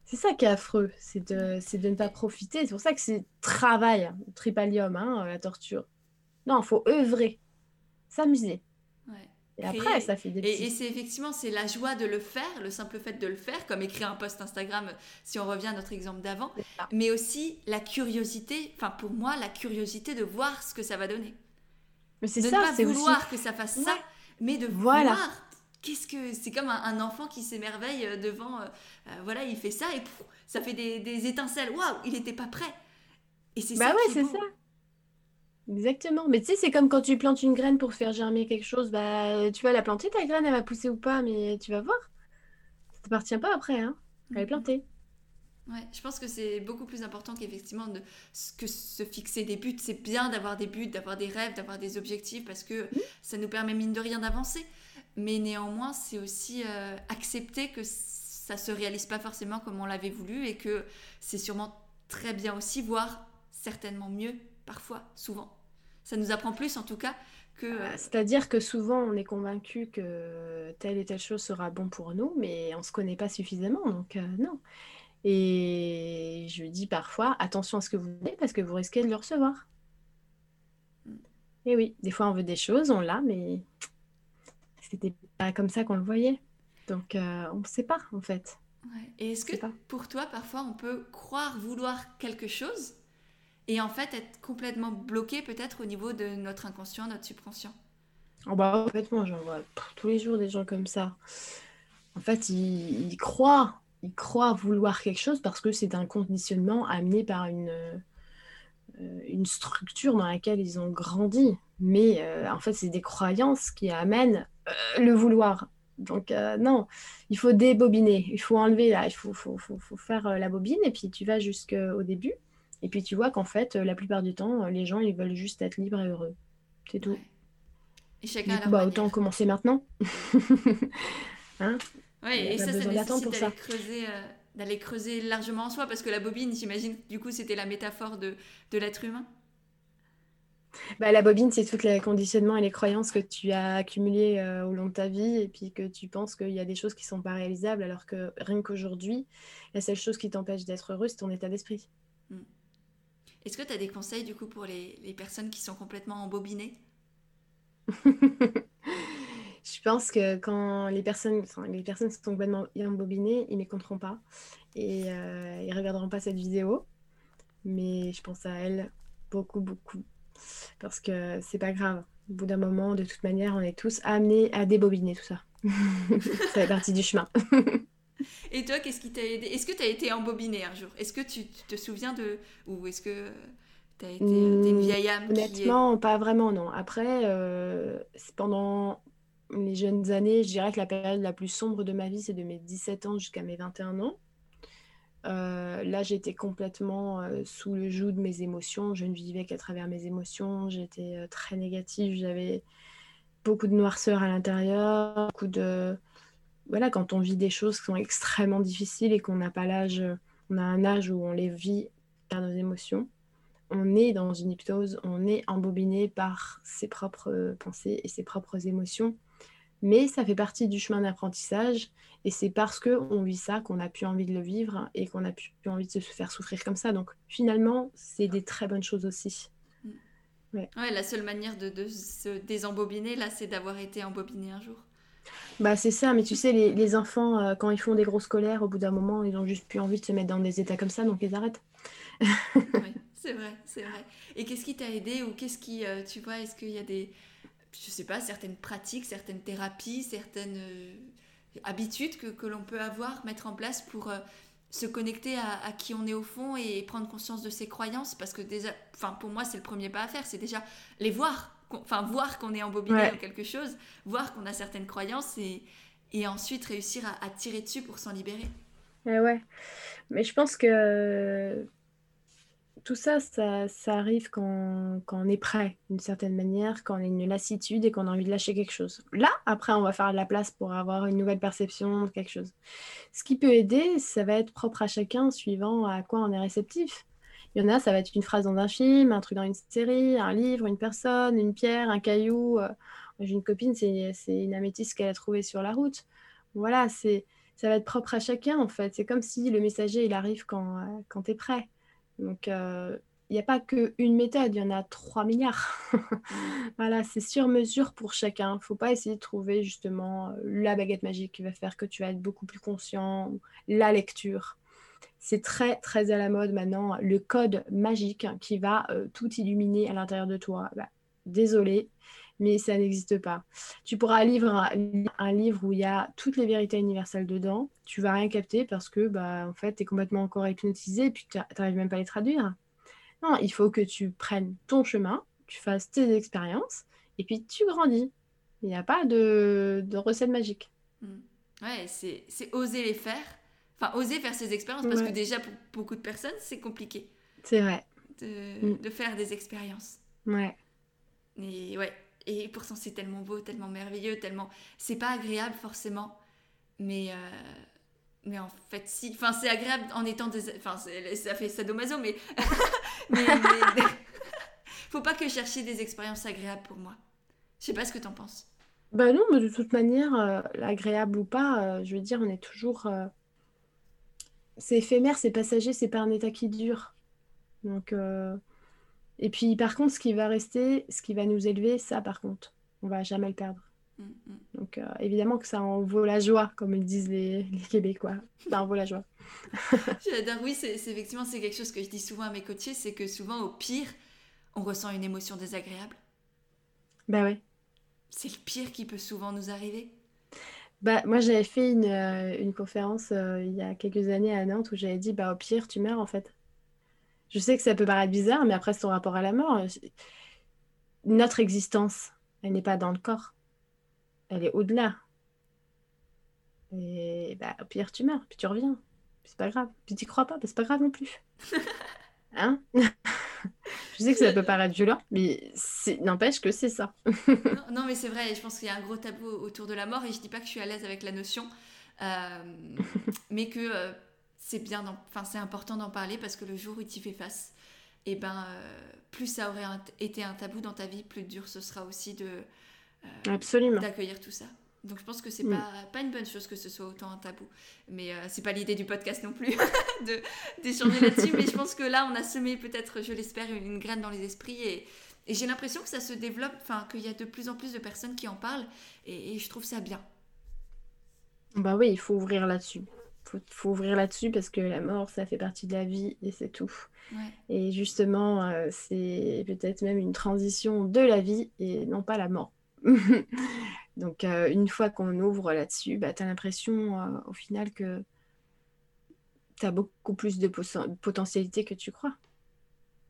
C'est ça qui est affreux, c'est de, de, ne pas profiter. C'est pour ça que c'est travail, tripalium, hein, la torture. Non, il faut œuvrer, s'amuser. Et après, ça fait des Et, c'est effectivement, c'est la joie de le faire, le simple fait de le faire, comme écrire un post Instagram, si on revient à notre exemple d'avant, mais aussi la curiosité, enfin pour moi, la curiosité de voir ce que ça va donner. Mais c'est ça, c'est vouloir que ça fasse ça, mais de voir qu'est-ce que c'est comme un, enfant qui s'émerveille euh, devant euh, euh, voilà il fait ça et ça fait des, des étincelles waouh il n'était pas prêt et c'est bah ça ouais c'est ça Exactement. Mais tu sais, c'est comme quand tu plantes une graine pour faire germer quelque chose, bah tu vas la planter, ta graine, elle va pousser ou pas, mais tu vas voir. Ça t'appartient pas après, hein. Elle est mm-hmm. plantée. Ouais, je pense que c'est beaucoup plus important qu'effectivement de que se fixer des buts. C'est bien d'avoir des buts, d'avoir des rêves, d'avoir des objectifs parce que mm. ça nous permet mine de rien d'avancer. Mais néanmoins, c'est aussi euh, accepter que ça se réalise pas forcément comme on l'avait voulu et que c'est sûrement très bien aussi, voire certainement mieux parfois, souvent. Ça nous apprend plus en tout cas que... Euh, c'est-à-dire que souvent, on est convaincu que telle et telle chose sera bon pour nous, mais on ne se connaît pas suffisamment, donc non. Et je dis parfois, attention à ce que vous voulez, parce que vous risquez de le recevoir. Mm. Et oui, des fois, on veut des choses, on l'a, mais c'était pas comme ça qu'on le voyait. Donc, on ne sait pas, en fait. Et est-ce que pour toi, parfois, on peut croire vouloir quelque chose et en fait être complètement bloqué peut-être au niveau de notre inconscient, notre subconscient? Oh bah, Complètement, j'en vois tous les jours des gens comme ça. En fait, ils, croient, ils croient vouloir quelque chose parce que c'est un conditionnement amené par une, euh, une structure dans laquelle ils ont grandi. Mais euh, en fait, c'est des croyances qui amènent euh, le vouloir. Donc euh, non, il faut débobiner, il faut enlever là, il faut, faut, faut, faut faire euh, la bobine et puis tu vas jusqu'au début. Et puis tu vois qu'en fait, euh, la plupart du temps, les gens, ils veulent juste être libres et heureux. C'est tout. Et chacun coup, bah, autant commencer maintenant. hein? Oui, et ça, ça nécessite d'aller creuser, d'aller creuser largement en soi, parce que la bobine, j'imagine, du coup, c'était la métaphore de, de l'être humain. Bah, la bobine, c'est tous les conditionnements et les croyances que tu as accumulés euh, au long de ta vie et puis que tu penses qu'il y a des choses qui ne sont pas réalisables alors que rien qu'aujourd'hui, la seule chose qui t'empêche d'être heureux, c'est ton état d'esprit. Hmm. Est-ce que tu as des conseils du coup pour les, les personnes qui sont complètement embobinées? Je pense que quand les personnes, les personnes sont complètement embobinées, ils ne m'écouteront pas et euh, ils ne regarderont pas cette vidéo. Mais je pense à elles beaucoup, beaucoup parce que c'est pas grave. Au bout d'un moment, de toute manière, on est tous amenés à débobiner tout ça. ça fait partie du chemin. Et toi, qu'est-ce qui t'a aidé? Est-ce que tu as été embobiné un jour? Est-ce que tu, te souviens de. Ou est-ce que tu as été une vieille âme Honnêtement, pas vraiment, non. Après, euh, pendant les jeunes années, je dirais que la période la plus sombre de ma vie, c'est de mes 17 ans jusqu'à mes 21 ans. Euh, là, j'étais complètement euh, sous le joug de mes émotions. Je ne vivais qu'à travers mes émotions. J'étais euh, très négative. J'avais beaucoup de noirceur à l'intérieur. Beaucoup de. Voilà, quand on vit des choses qui sont extrêmement difficiles et qu'on n'a pas l'âge, on a un âge où on les vit par nos émotions, on est dans une hypnose, on est embobiné par ses propres pensées et ses propres émotions. Mais ça fait partie du chemin d'apprentissage et c'est parce qu'on vit ça qu'on a plus envie de le vivre et qu'on a plus envie de se faire souffrir comme ça. Donc finalement, c'est des très bonnes choses aussi. Mm. Ouais. la seule manière de, se désembobiner, là, c'est d'avoir été embobiné un jour. Bah c'est ça, mais tu sais, les, enfants, euh, quand ils font des grosses colères, au bout d'un moment, ils ont juste plus envie de se mettre dans des états comme ça, donc ils arrêtent. oui, c'est vrai, c'est vrai. Et qu'est-ce qui t'a aidé ou qu'est-ce qui, euh, tu vois, est-ce qu'il y a des, je sais pas, certaines pratiques, certaines thérapies, certaines euh, habitudes que, que l'on peut avoir, mettre en place pour euh, se connecter à, qui on est au fond et prendre conscience de ses croyances. Parce que déjà, enfin pour moi, c'est le premier pas à faire, c'est déjà les voir, enfin voir qu'on est embobiné dans quelque chose, voir qu'on a certaines croyances et, et ensuite réussir à, tirer dessus pour s'en libérer. ouais, mais je pense que tout ça, ça, arrive quand, on est prêt, d'une certaine manière, quand on a une lassitude et qu'on a envie de lâcher quelque chose. Là, après, on va faire de la place pour avoir une nouvelle perception de quelque chose. Ce qui peut aider, ça va être propre à chacun, suivant à quoi on est réceptif. Il y en a, ça va être une phrase dans un film, un truc dans une série, un livre, une personne, une pierre, un caillou. Euh, j'ai une copine, c'est une améthyste qu'elle a trouvée sur la route. Voilà, c'est ça va être propre à chacun en fait. C'est comme si le messager il arrive quand, euh, quand tu es prêt. Donc, euh, il n'y a pas qu'une méthode, il y en a 3 milliards. voilà, c'est sur mesure pour chacun. Il ne faut pas essayer de trouver justement euh, la baguette magique qui va faire que tu vas être beaucoup plus conscient, la lecture. C'est très, très à la mode maintenant, le code magique qui va euh, tout illuminer à l'intérieur de toi. Bah, désolé, mais ça n'existe pas. Tu pourras lire un, livre où il y a toutes les vérités universelles dedans, tu vas rien capter parce que bah, en fait, tu es complètement encore hypnotisé et puis tu n'arrives même pas à les traduire. Non, il faut que tu prennes ton chemin, tu fasses tes expériences et puis tu grandis. Il n'y a pas de, de recette magique. Hmm. Ouais, c'est oser les faire. Enfin, oser faire ces expériences parce que déjà, pour beaucoup de personnes, c'est compliqué. C'est vrai. De, hmm. de, faire des expériences. Ouais. Et ouais, et pourtant, c'est tellement beau, tellement merveilleux, tellement. C'est pas agréable forcément, mais. Euh, mais en fait, si. Enfin, c'est agréable en étant. Des... Enfin, ça fait sadomaso, mais. mais, mais... Faut pas que chercher des expériences agréables pour moi. Je sais pas ce que tu en penses. Bah non, mais de toute manière, euh, agréable ou pas, euh, je veux dire, on est toujours. C'est éphémère, c'est passager, c'est pas un état qui dure. Donc, Et puis, par contre, ce qui va rester, ce qui va nous élever, ça, par contre, on va jamais le perdre. Mm, mm. Donc, euh, évidemment que ça en vaut la joie, comme ils disent les, les Québécois. Ça en vaut la joie. J'adore, oui, c'est c'est- effectivement c'est quelque chose que je dis souvent à mes coachés, c'est que souvent au pire, on ressent une émotion désagréable. Bah ouais. C'est le pire qui peut souvent nous arriver. Bah, moi, j'avais fait une, euh, une conférence euh, il y a quelques années à Nantes où j'avais dit, bah, au pire, tu meurs en fait. Je sais que ça peut paraître bizarre, mais après, ton rapport à la mort. Notre existence, elle n'est pas dans le corps. Elle est au-delà. Et bah, au pire, tu meurs, puis tu reviens. C'est pas grave. Puis tu crois pas, bah, c'est pas grave non plus. Hein? Je sais que ça peut paraître violent, mais n'empêche que c'est ça. non, non, mais c'est vrai, je pense qu'il y a un gros tabou autour de la mort et je dis pas que je suis à l'aise avec la notion, euh, mais que euh, c'est bien, enfin c'est important d'en parler parce que le jour où tu y fais face, et ben euh, plus ça aurait été un tabou dans ta vie, plus dur ce sera aussi de Absolument. d'accueillir tout ça. Donc je pense que c'est Mm. pas, pas une bonne chose que ce soit autant un tabou. Mais euh, c'est pas l'idée du podcast non plus de d'échanger là-dessus. Mais je pense que là, on a semé peut-être, je l'espère, une, une graine dans les esprits. Et, et j'ai l'impression que ça se développe, enfin qu'il y a de plus en plus de personnes qui en parlent. Et, et je trouve ça bien. Bah oui, il faut ouvrir là-dessus. Faut, faut ouvrir là-dessus parce que la mort, ça fait partie de la vie et c'est tout. Ouais. Et justement, euh, c'est peut-être même une transition de la vie et non pas la mort. Donc, euh, une fois qu'on ouvre là-dessus, bah, tu as l'impression euh, au final que tu as beaucoup plus de potentialité que tu crois.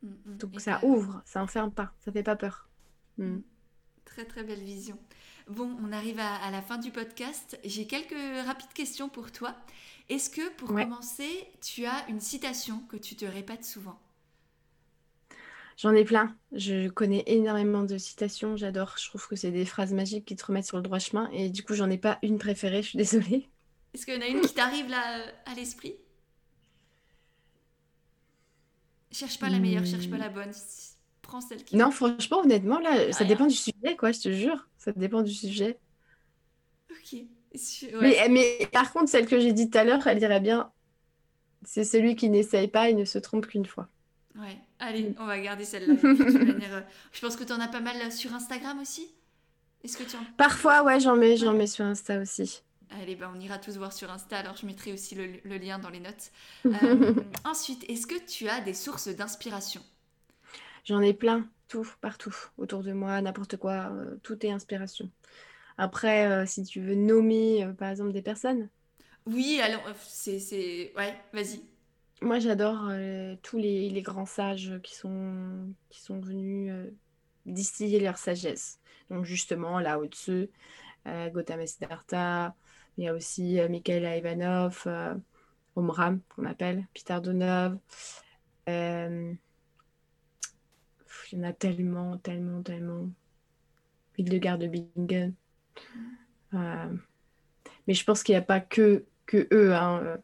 Mm, mm. Donc, Et ça ouvre, ça enferme pas, ça fait pas peur. Mm. Très très belle vision. Bon, on arrive à, à la fin du podcast. J'ai quelques rapides questions pour toi. Est-ce que pour Ouais. commencer, tu as une citation que tu te répètes souvent? J'en ai plein. Je connais énormément de citations. J'adore. Je trouve que c'est des phrases magiques qui te remettent sur le droit chemin. Et du coup, j'en ai pas une préférée. Je suis désolée. Est-ce qu'il y en a une qui t'arrive là euh, à l'esprit? Cherche pas la meilleure, cherche pas la bonne. Prends celle qui. Non, franchement, honnêtement, là, ça dépend du sujet, quoi. Je te jure. Ça dépend du sujet. Ok. Ouais. Mais, mais par contre, celle que j'ai dit tout à l'heure, elle dirait bien, c'est celui qui n'essaye pas et ne se trompe qu'une fois. Ouais. Allez, on va garder celle-là. Je pense que tu en as pas mal sur Instagram aussi? Est-ce que tu en. Parfois, ouais, j'en mets, j'en mets sur Insta aussi. Allez, ben on ira tous voir sur Insta. Alors je mettrai aussi le, le lien dans les notes. Euh, ensuite, est-ce que tu as des sources d'inspiration? J'en ai plein, tout, partout, autour de moi, n'importe quoi, euh, tout est inspiration. Après, euh, si tu veux nommer, euh, par exemple, des personnes, Oui, euh, C'est, c'est... Ouais, vas-y. moi j'adore tous les, les grands sages qui sont, qui sont venus distiller leur sagesse. Donc justement, Tzu, euh, Gautama Siddhartha, il y a aussi Mikhail Ivanov, Omram, qu'on appelle, Peter Donov. Euh, il y en a tellement, tellement, tellement. Hildegard de Bingen. Euh, mais je pense qu'il n'y a pas que, que eux. hein,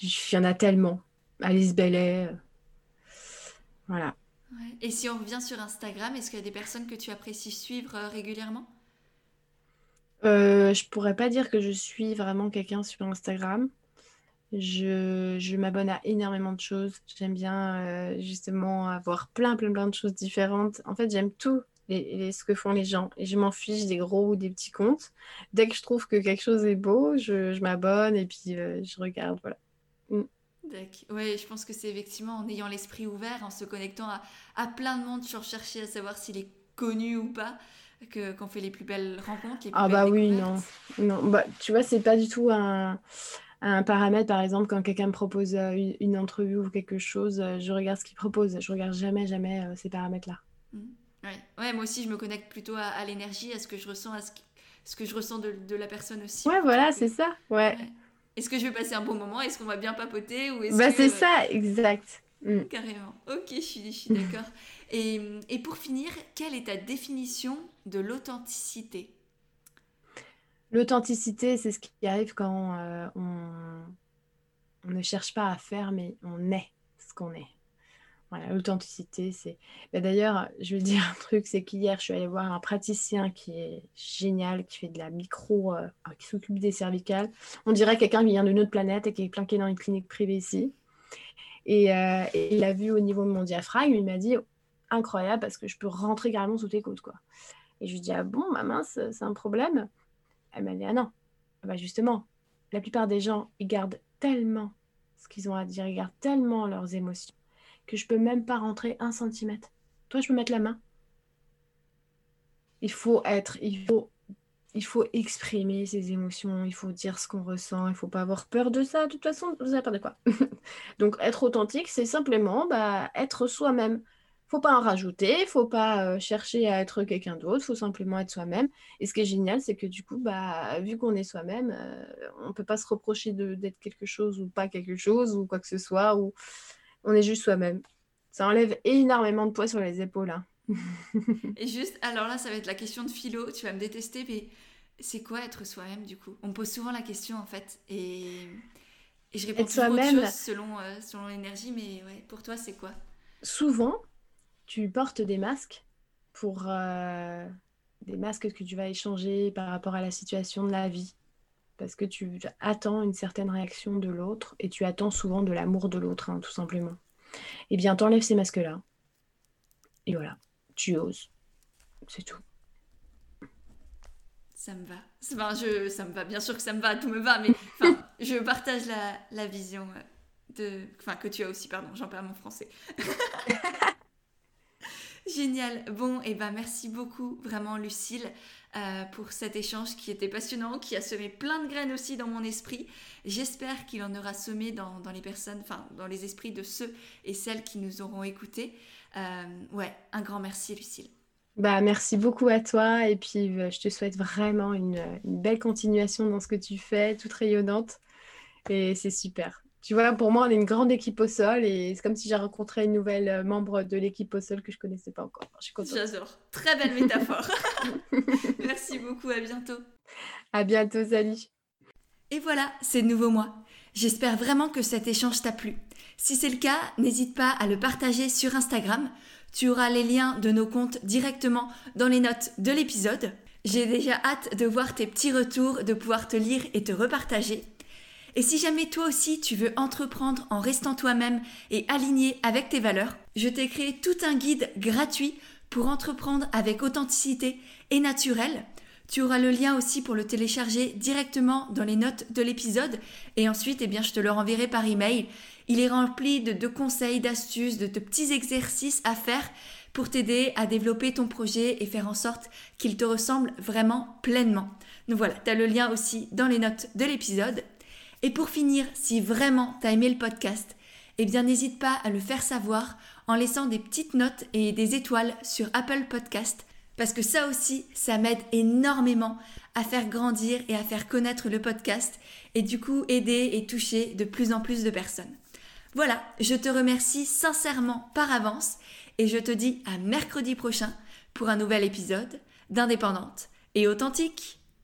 Il y en a tellement. Alice Bellet. euh, Voilà. Ouais. Et si on revient sur Instagram, est-ce qu'il y a des personnes que tu apprécies suivre euh, régulièrement? Euh, je pourrais pas dire que je suis vraiment quelqu'un sur Instagram. Je, je m'abonne à énormément de choses. J'aime bien euh, justement avoir plein, plein, plein de choses différentes. En fait, j'aime tout les, les- ce que font les gens. Et je m'en fiche des gros ou des petits comptes. Dès que je trouve que quelque chose est beau, je, je m'abonne et puis euh, je regarde. Voilà. D'accord. Ouais, je pense que c'est effectivement en ayant l'esprit ouvert, en se connectant à, à plein de monde sur chercher à savoir s'il est connu ou pas, que qu'on fait les plus belles rencontres, les plus Ah bah oui, non. Non, bah, tu vois, c'est pas du tout un, un paramètre, par exemple, quand quelqu'un me propose euh, une, une entrevue ou quelque chose, euh, je regarde ce qu'il propose. Je regarde jamais, jamais euh, ces paramètres-là. Mhm. Ouais. ouais, moi aussi, je me connecte plutôt à, à l'énergie, à ce que je ressens, à ce, qui- ce que je ressens de, de la personne aussi. Ouais, voilà, que- c'est ça. Ouais. Ouais. Est-ce que je vais passer un bon moment? Est-ce qu'on va bien papoter ou est-ce Bah, que, c'est ça, exact. Mm. Carrément. Ok, je suis, je suis d'accord. Et, et pour finir, quelle est ta définition de l'authenticité? L'authenticité, c'est ce qui arrive quand euh, on, ne cherche pas à faire, mais on est ce qu'on est. Voilà, l'authenticité, c'est. Bah, d'ailleurs, je veux dire un truc, c'est qu'hier, je suis allée voir un praticien qui est génial, qui fait de la micro, euh, qui s'occupe des cervicales. On dirait quelqu'un qui vient d'une autre planète et qui est planqué dans une clinique privée ici. Et, euh, et il a vu au niveau de mon diaphragme, il m'a dit incroyable parce que je peux rentrer carrément sous tes côtes, quoi. Et je lui dis ah bon, ma mince, c'est un problème. Elle m'a dit ah non, ah bah justement, la plupart des gens, ils gardent tellement ce qu'ils ont à dire, ils gardent tellement leurs émotions que je peux même pas rentrer un centimètre. Toi, je peux mettre la main. Il faut être, il faut, exprimer ses émotions, il faut dire ce qu'on ressent, il faut pas avoir peur de ça. De toute façon, vous avez peur de quoi? Donc, être authentique, c'est simplement bah, être soi-même. Faut pas en rajouter, faut pas euh, chercher à être quelqu'un d'autre, faut simplement être soi-même. Et ce qui est génial, c'est que du coup, bah, vu qu'on est soi-même, euh, on peut pas se reprocher d'être quelque chose ou pas quelque chose ou quoi que ce soit. Ou on est juste soi-même. Ça enlève énormément de poids sur les épaules. Hein. et juste, alors là, ça va être la question de philo. Tu vas me détester, mais c'est quoi être soi-même du coup? On me pose souvent la question en fait. Et, je réponds toujours autre chose selon, euh, selon l'énergie, mais ouais, pour toi, c'est quoi? Souvent, tu portes des masques pour euh, des masques que tu vas échanger par rapport à la situation de la vie parce que tu attends une certaine réaction de l'autre et tu attends souvent de l'amour de l'autre, hein, tout simplement. Eh bien, t'enlèves ces masques-là. Et voilà, tu oses. C'est tout. Ça me va. Enfin, je, ça me va, bien sûr que ça me va, tout me va, mais je partage la, la vision de, enfin, que tu as aussi, pardon, j'en perds mon français. Génial. Bon, et eh ben merci beaucoup vraiment Lucille euh, pour cet échange qui était passionnant, qui a semé plein de graines aussi dans mon esprit. J'espère qu'il en aura semé dans, les personnes, enfin dans les esprits de ceux et celles qui nous auront écoutés. Euh, ouais, un grand merci Lucille. Bah, merci beaucoup à toi et puis euh, je te souhaite vraiment une belle continuation dans ce que tu fais, toute rayonnante et c'est super tu vois, pour moi, on est une grande équipe au sol et c'est comme si j'ai rencontré une nouvelle euh, membre de l'équipe au sol que je connaissais pas encore. Je suis contente. J'adore. Très belle métaphore. Merci beaucoup. À bientôt. À bientôt, salut. Et voilà, c'est de nouveau moi. J'espère vraiment que cet échange t'a plu. Si c'est le cas, n'hésite pas à le partager sur Instagram. Tu auras les liens de nos comptes directement dans les notes de l'épisode. J'ai déjà hâte de voir tes petits retours, de pouvoir te lire et te repartager. Et si jamais toi aussi tu veux entreprendre en restant toi-même et aligné avec tes valeurs, je t'ai créé tout un guide gratuit pour entreprendre avec authenticité et naturel. Tu auras le lien aussi pour le télécharger directement dans les notes de l'épisode et ensuite eh bien, je te le renverrai par email. Il est rempli de, conseils, d'astuces, de, de petits exercices à faire pour t'aider à développer ton projet et faire en sorte qu'il te ressemble vraiment pleinement. Donc voilà, tu as le lien aussi dans les notes de l'épisode. Et pour finir, si vraiment t'as aimé le podcast, eh bien n'hésite pas à le faire savoir en laissant des petites notes et des étoiles sur Apple Podcast parce que ça aussi, ça m'aide énormément à faire grandir et à faire connaître le podcast et du coup aider et toucher de plus en plus de personnes. Voilà, je te remercie sincèrement par avance et je te dis à mercredi prochain pour un nouvel épisode d'Indépendante et authentique.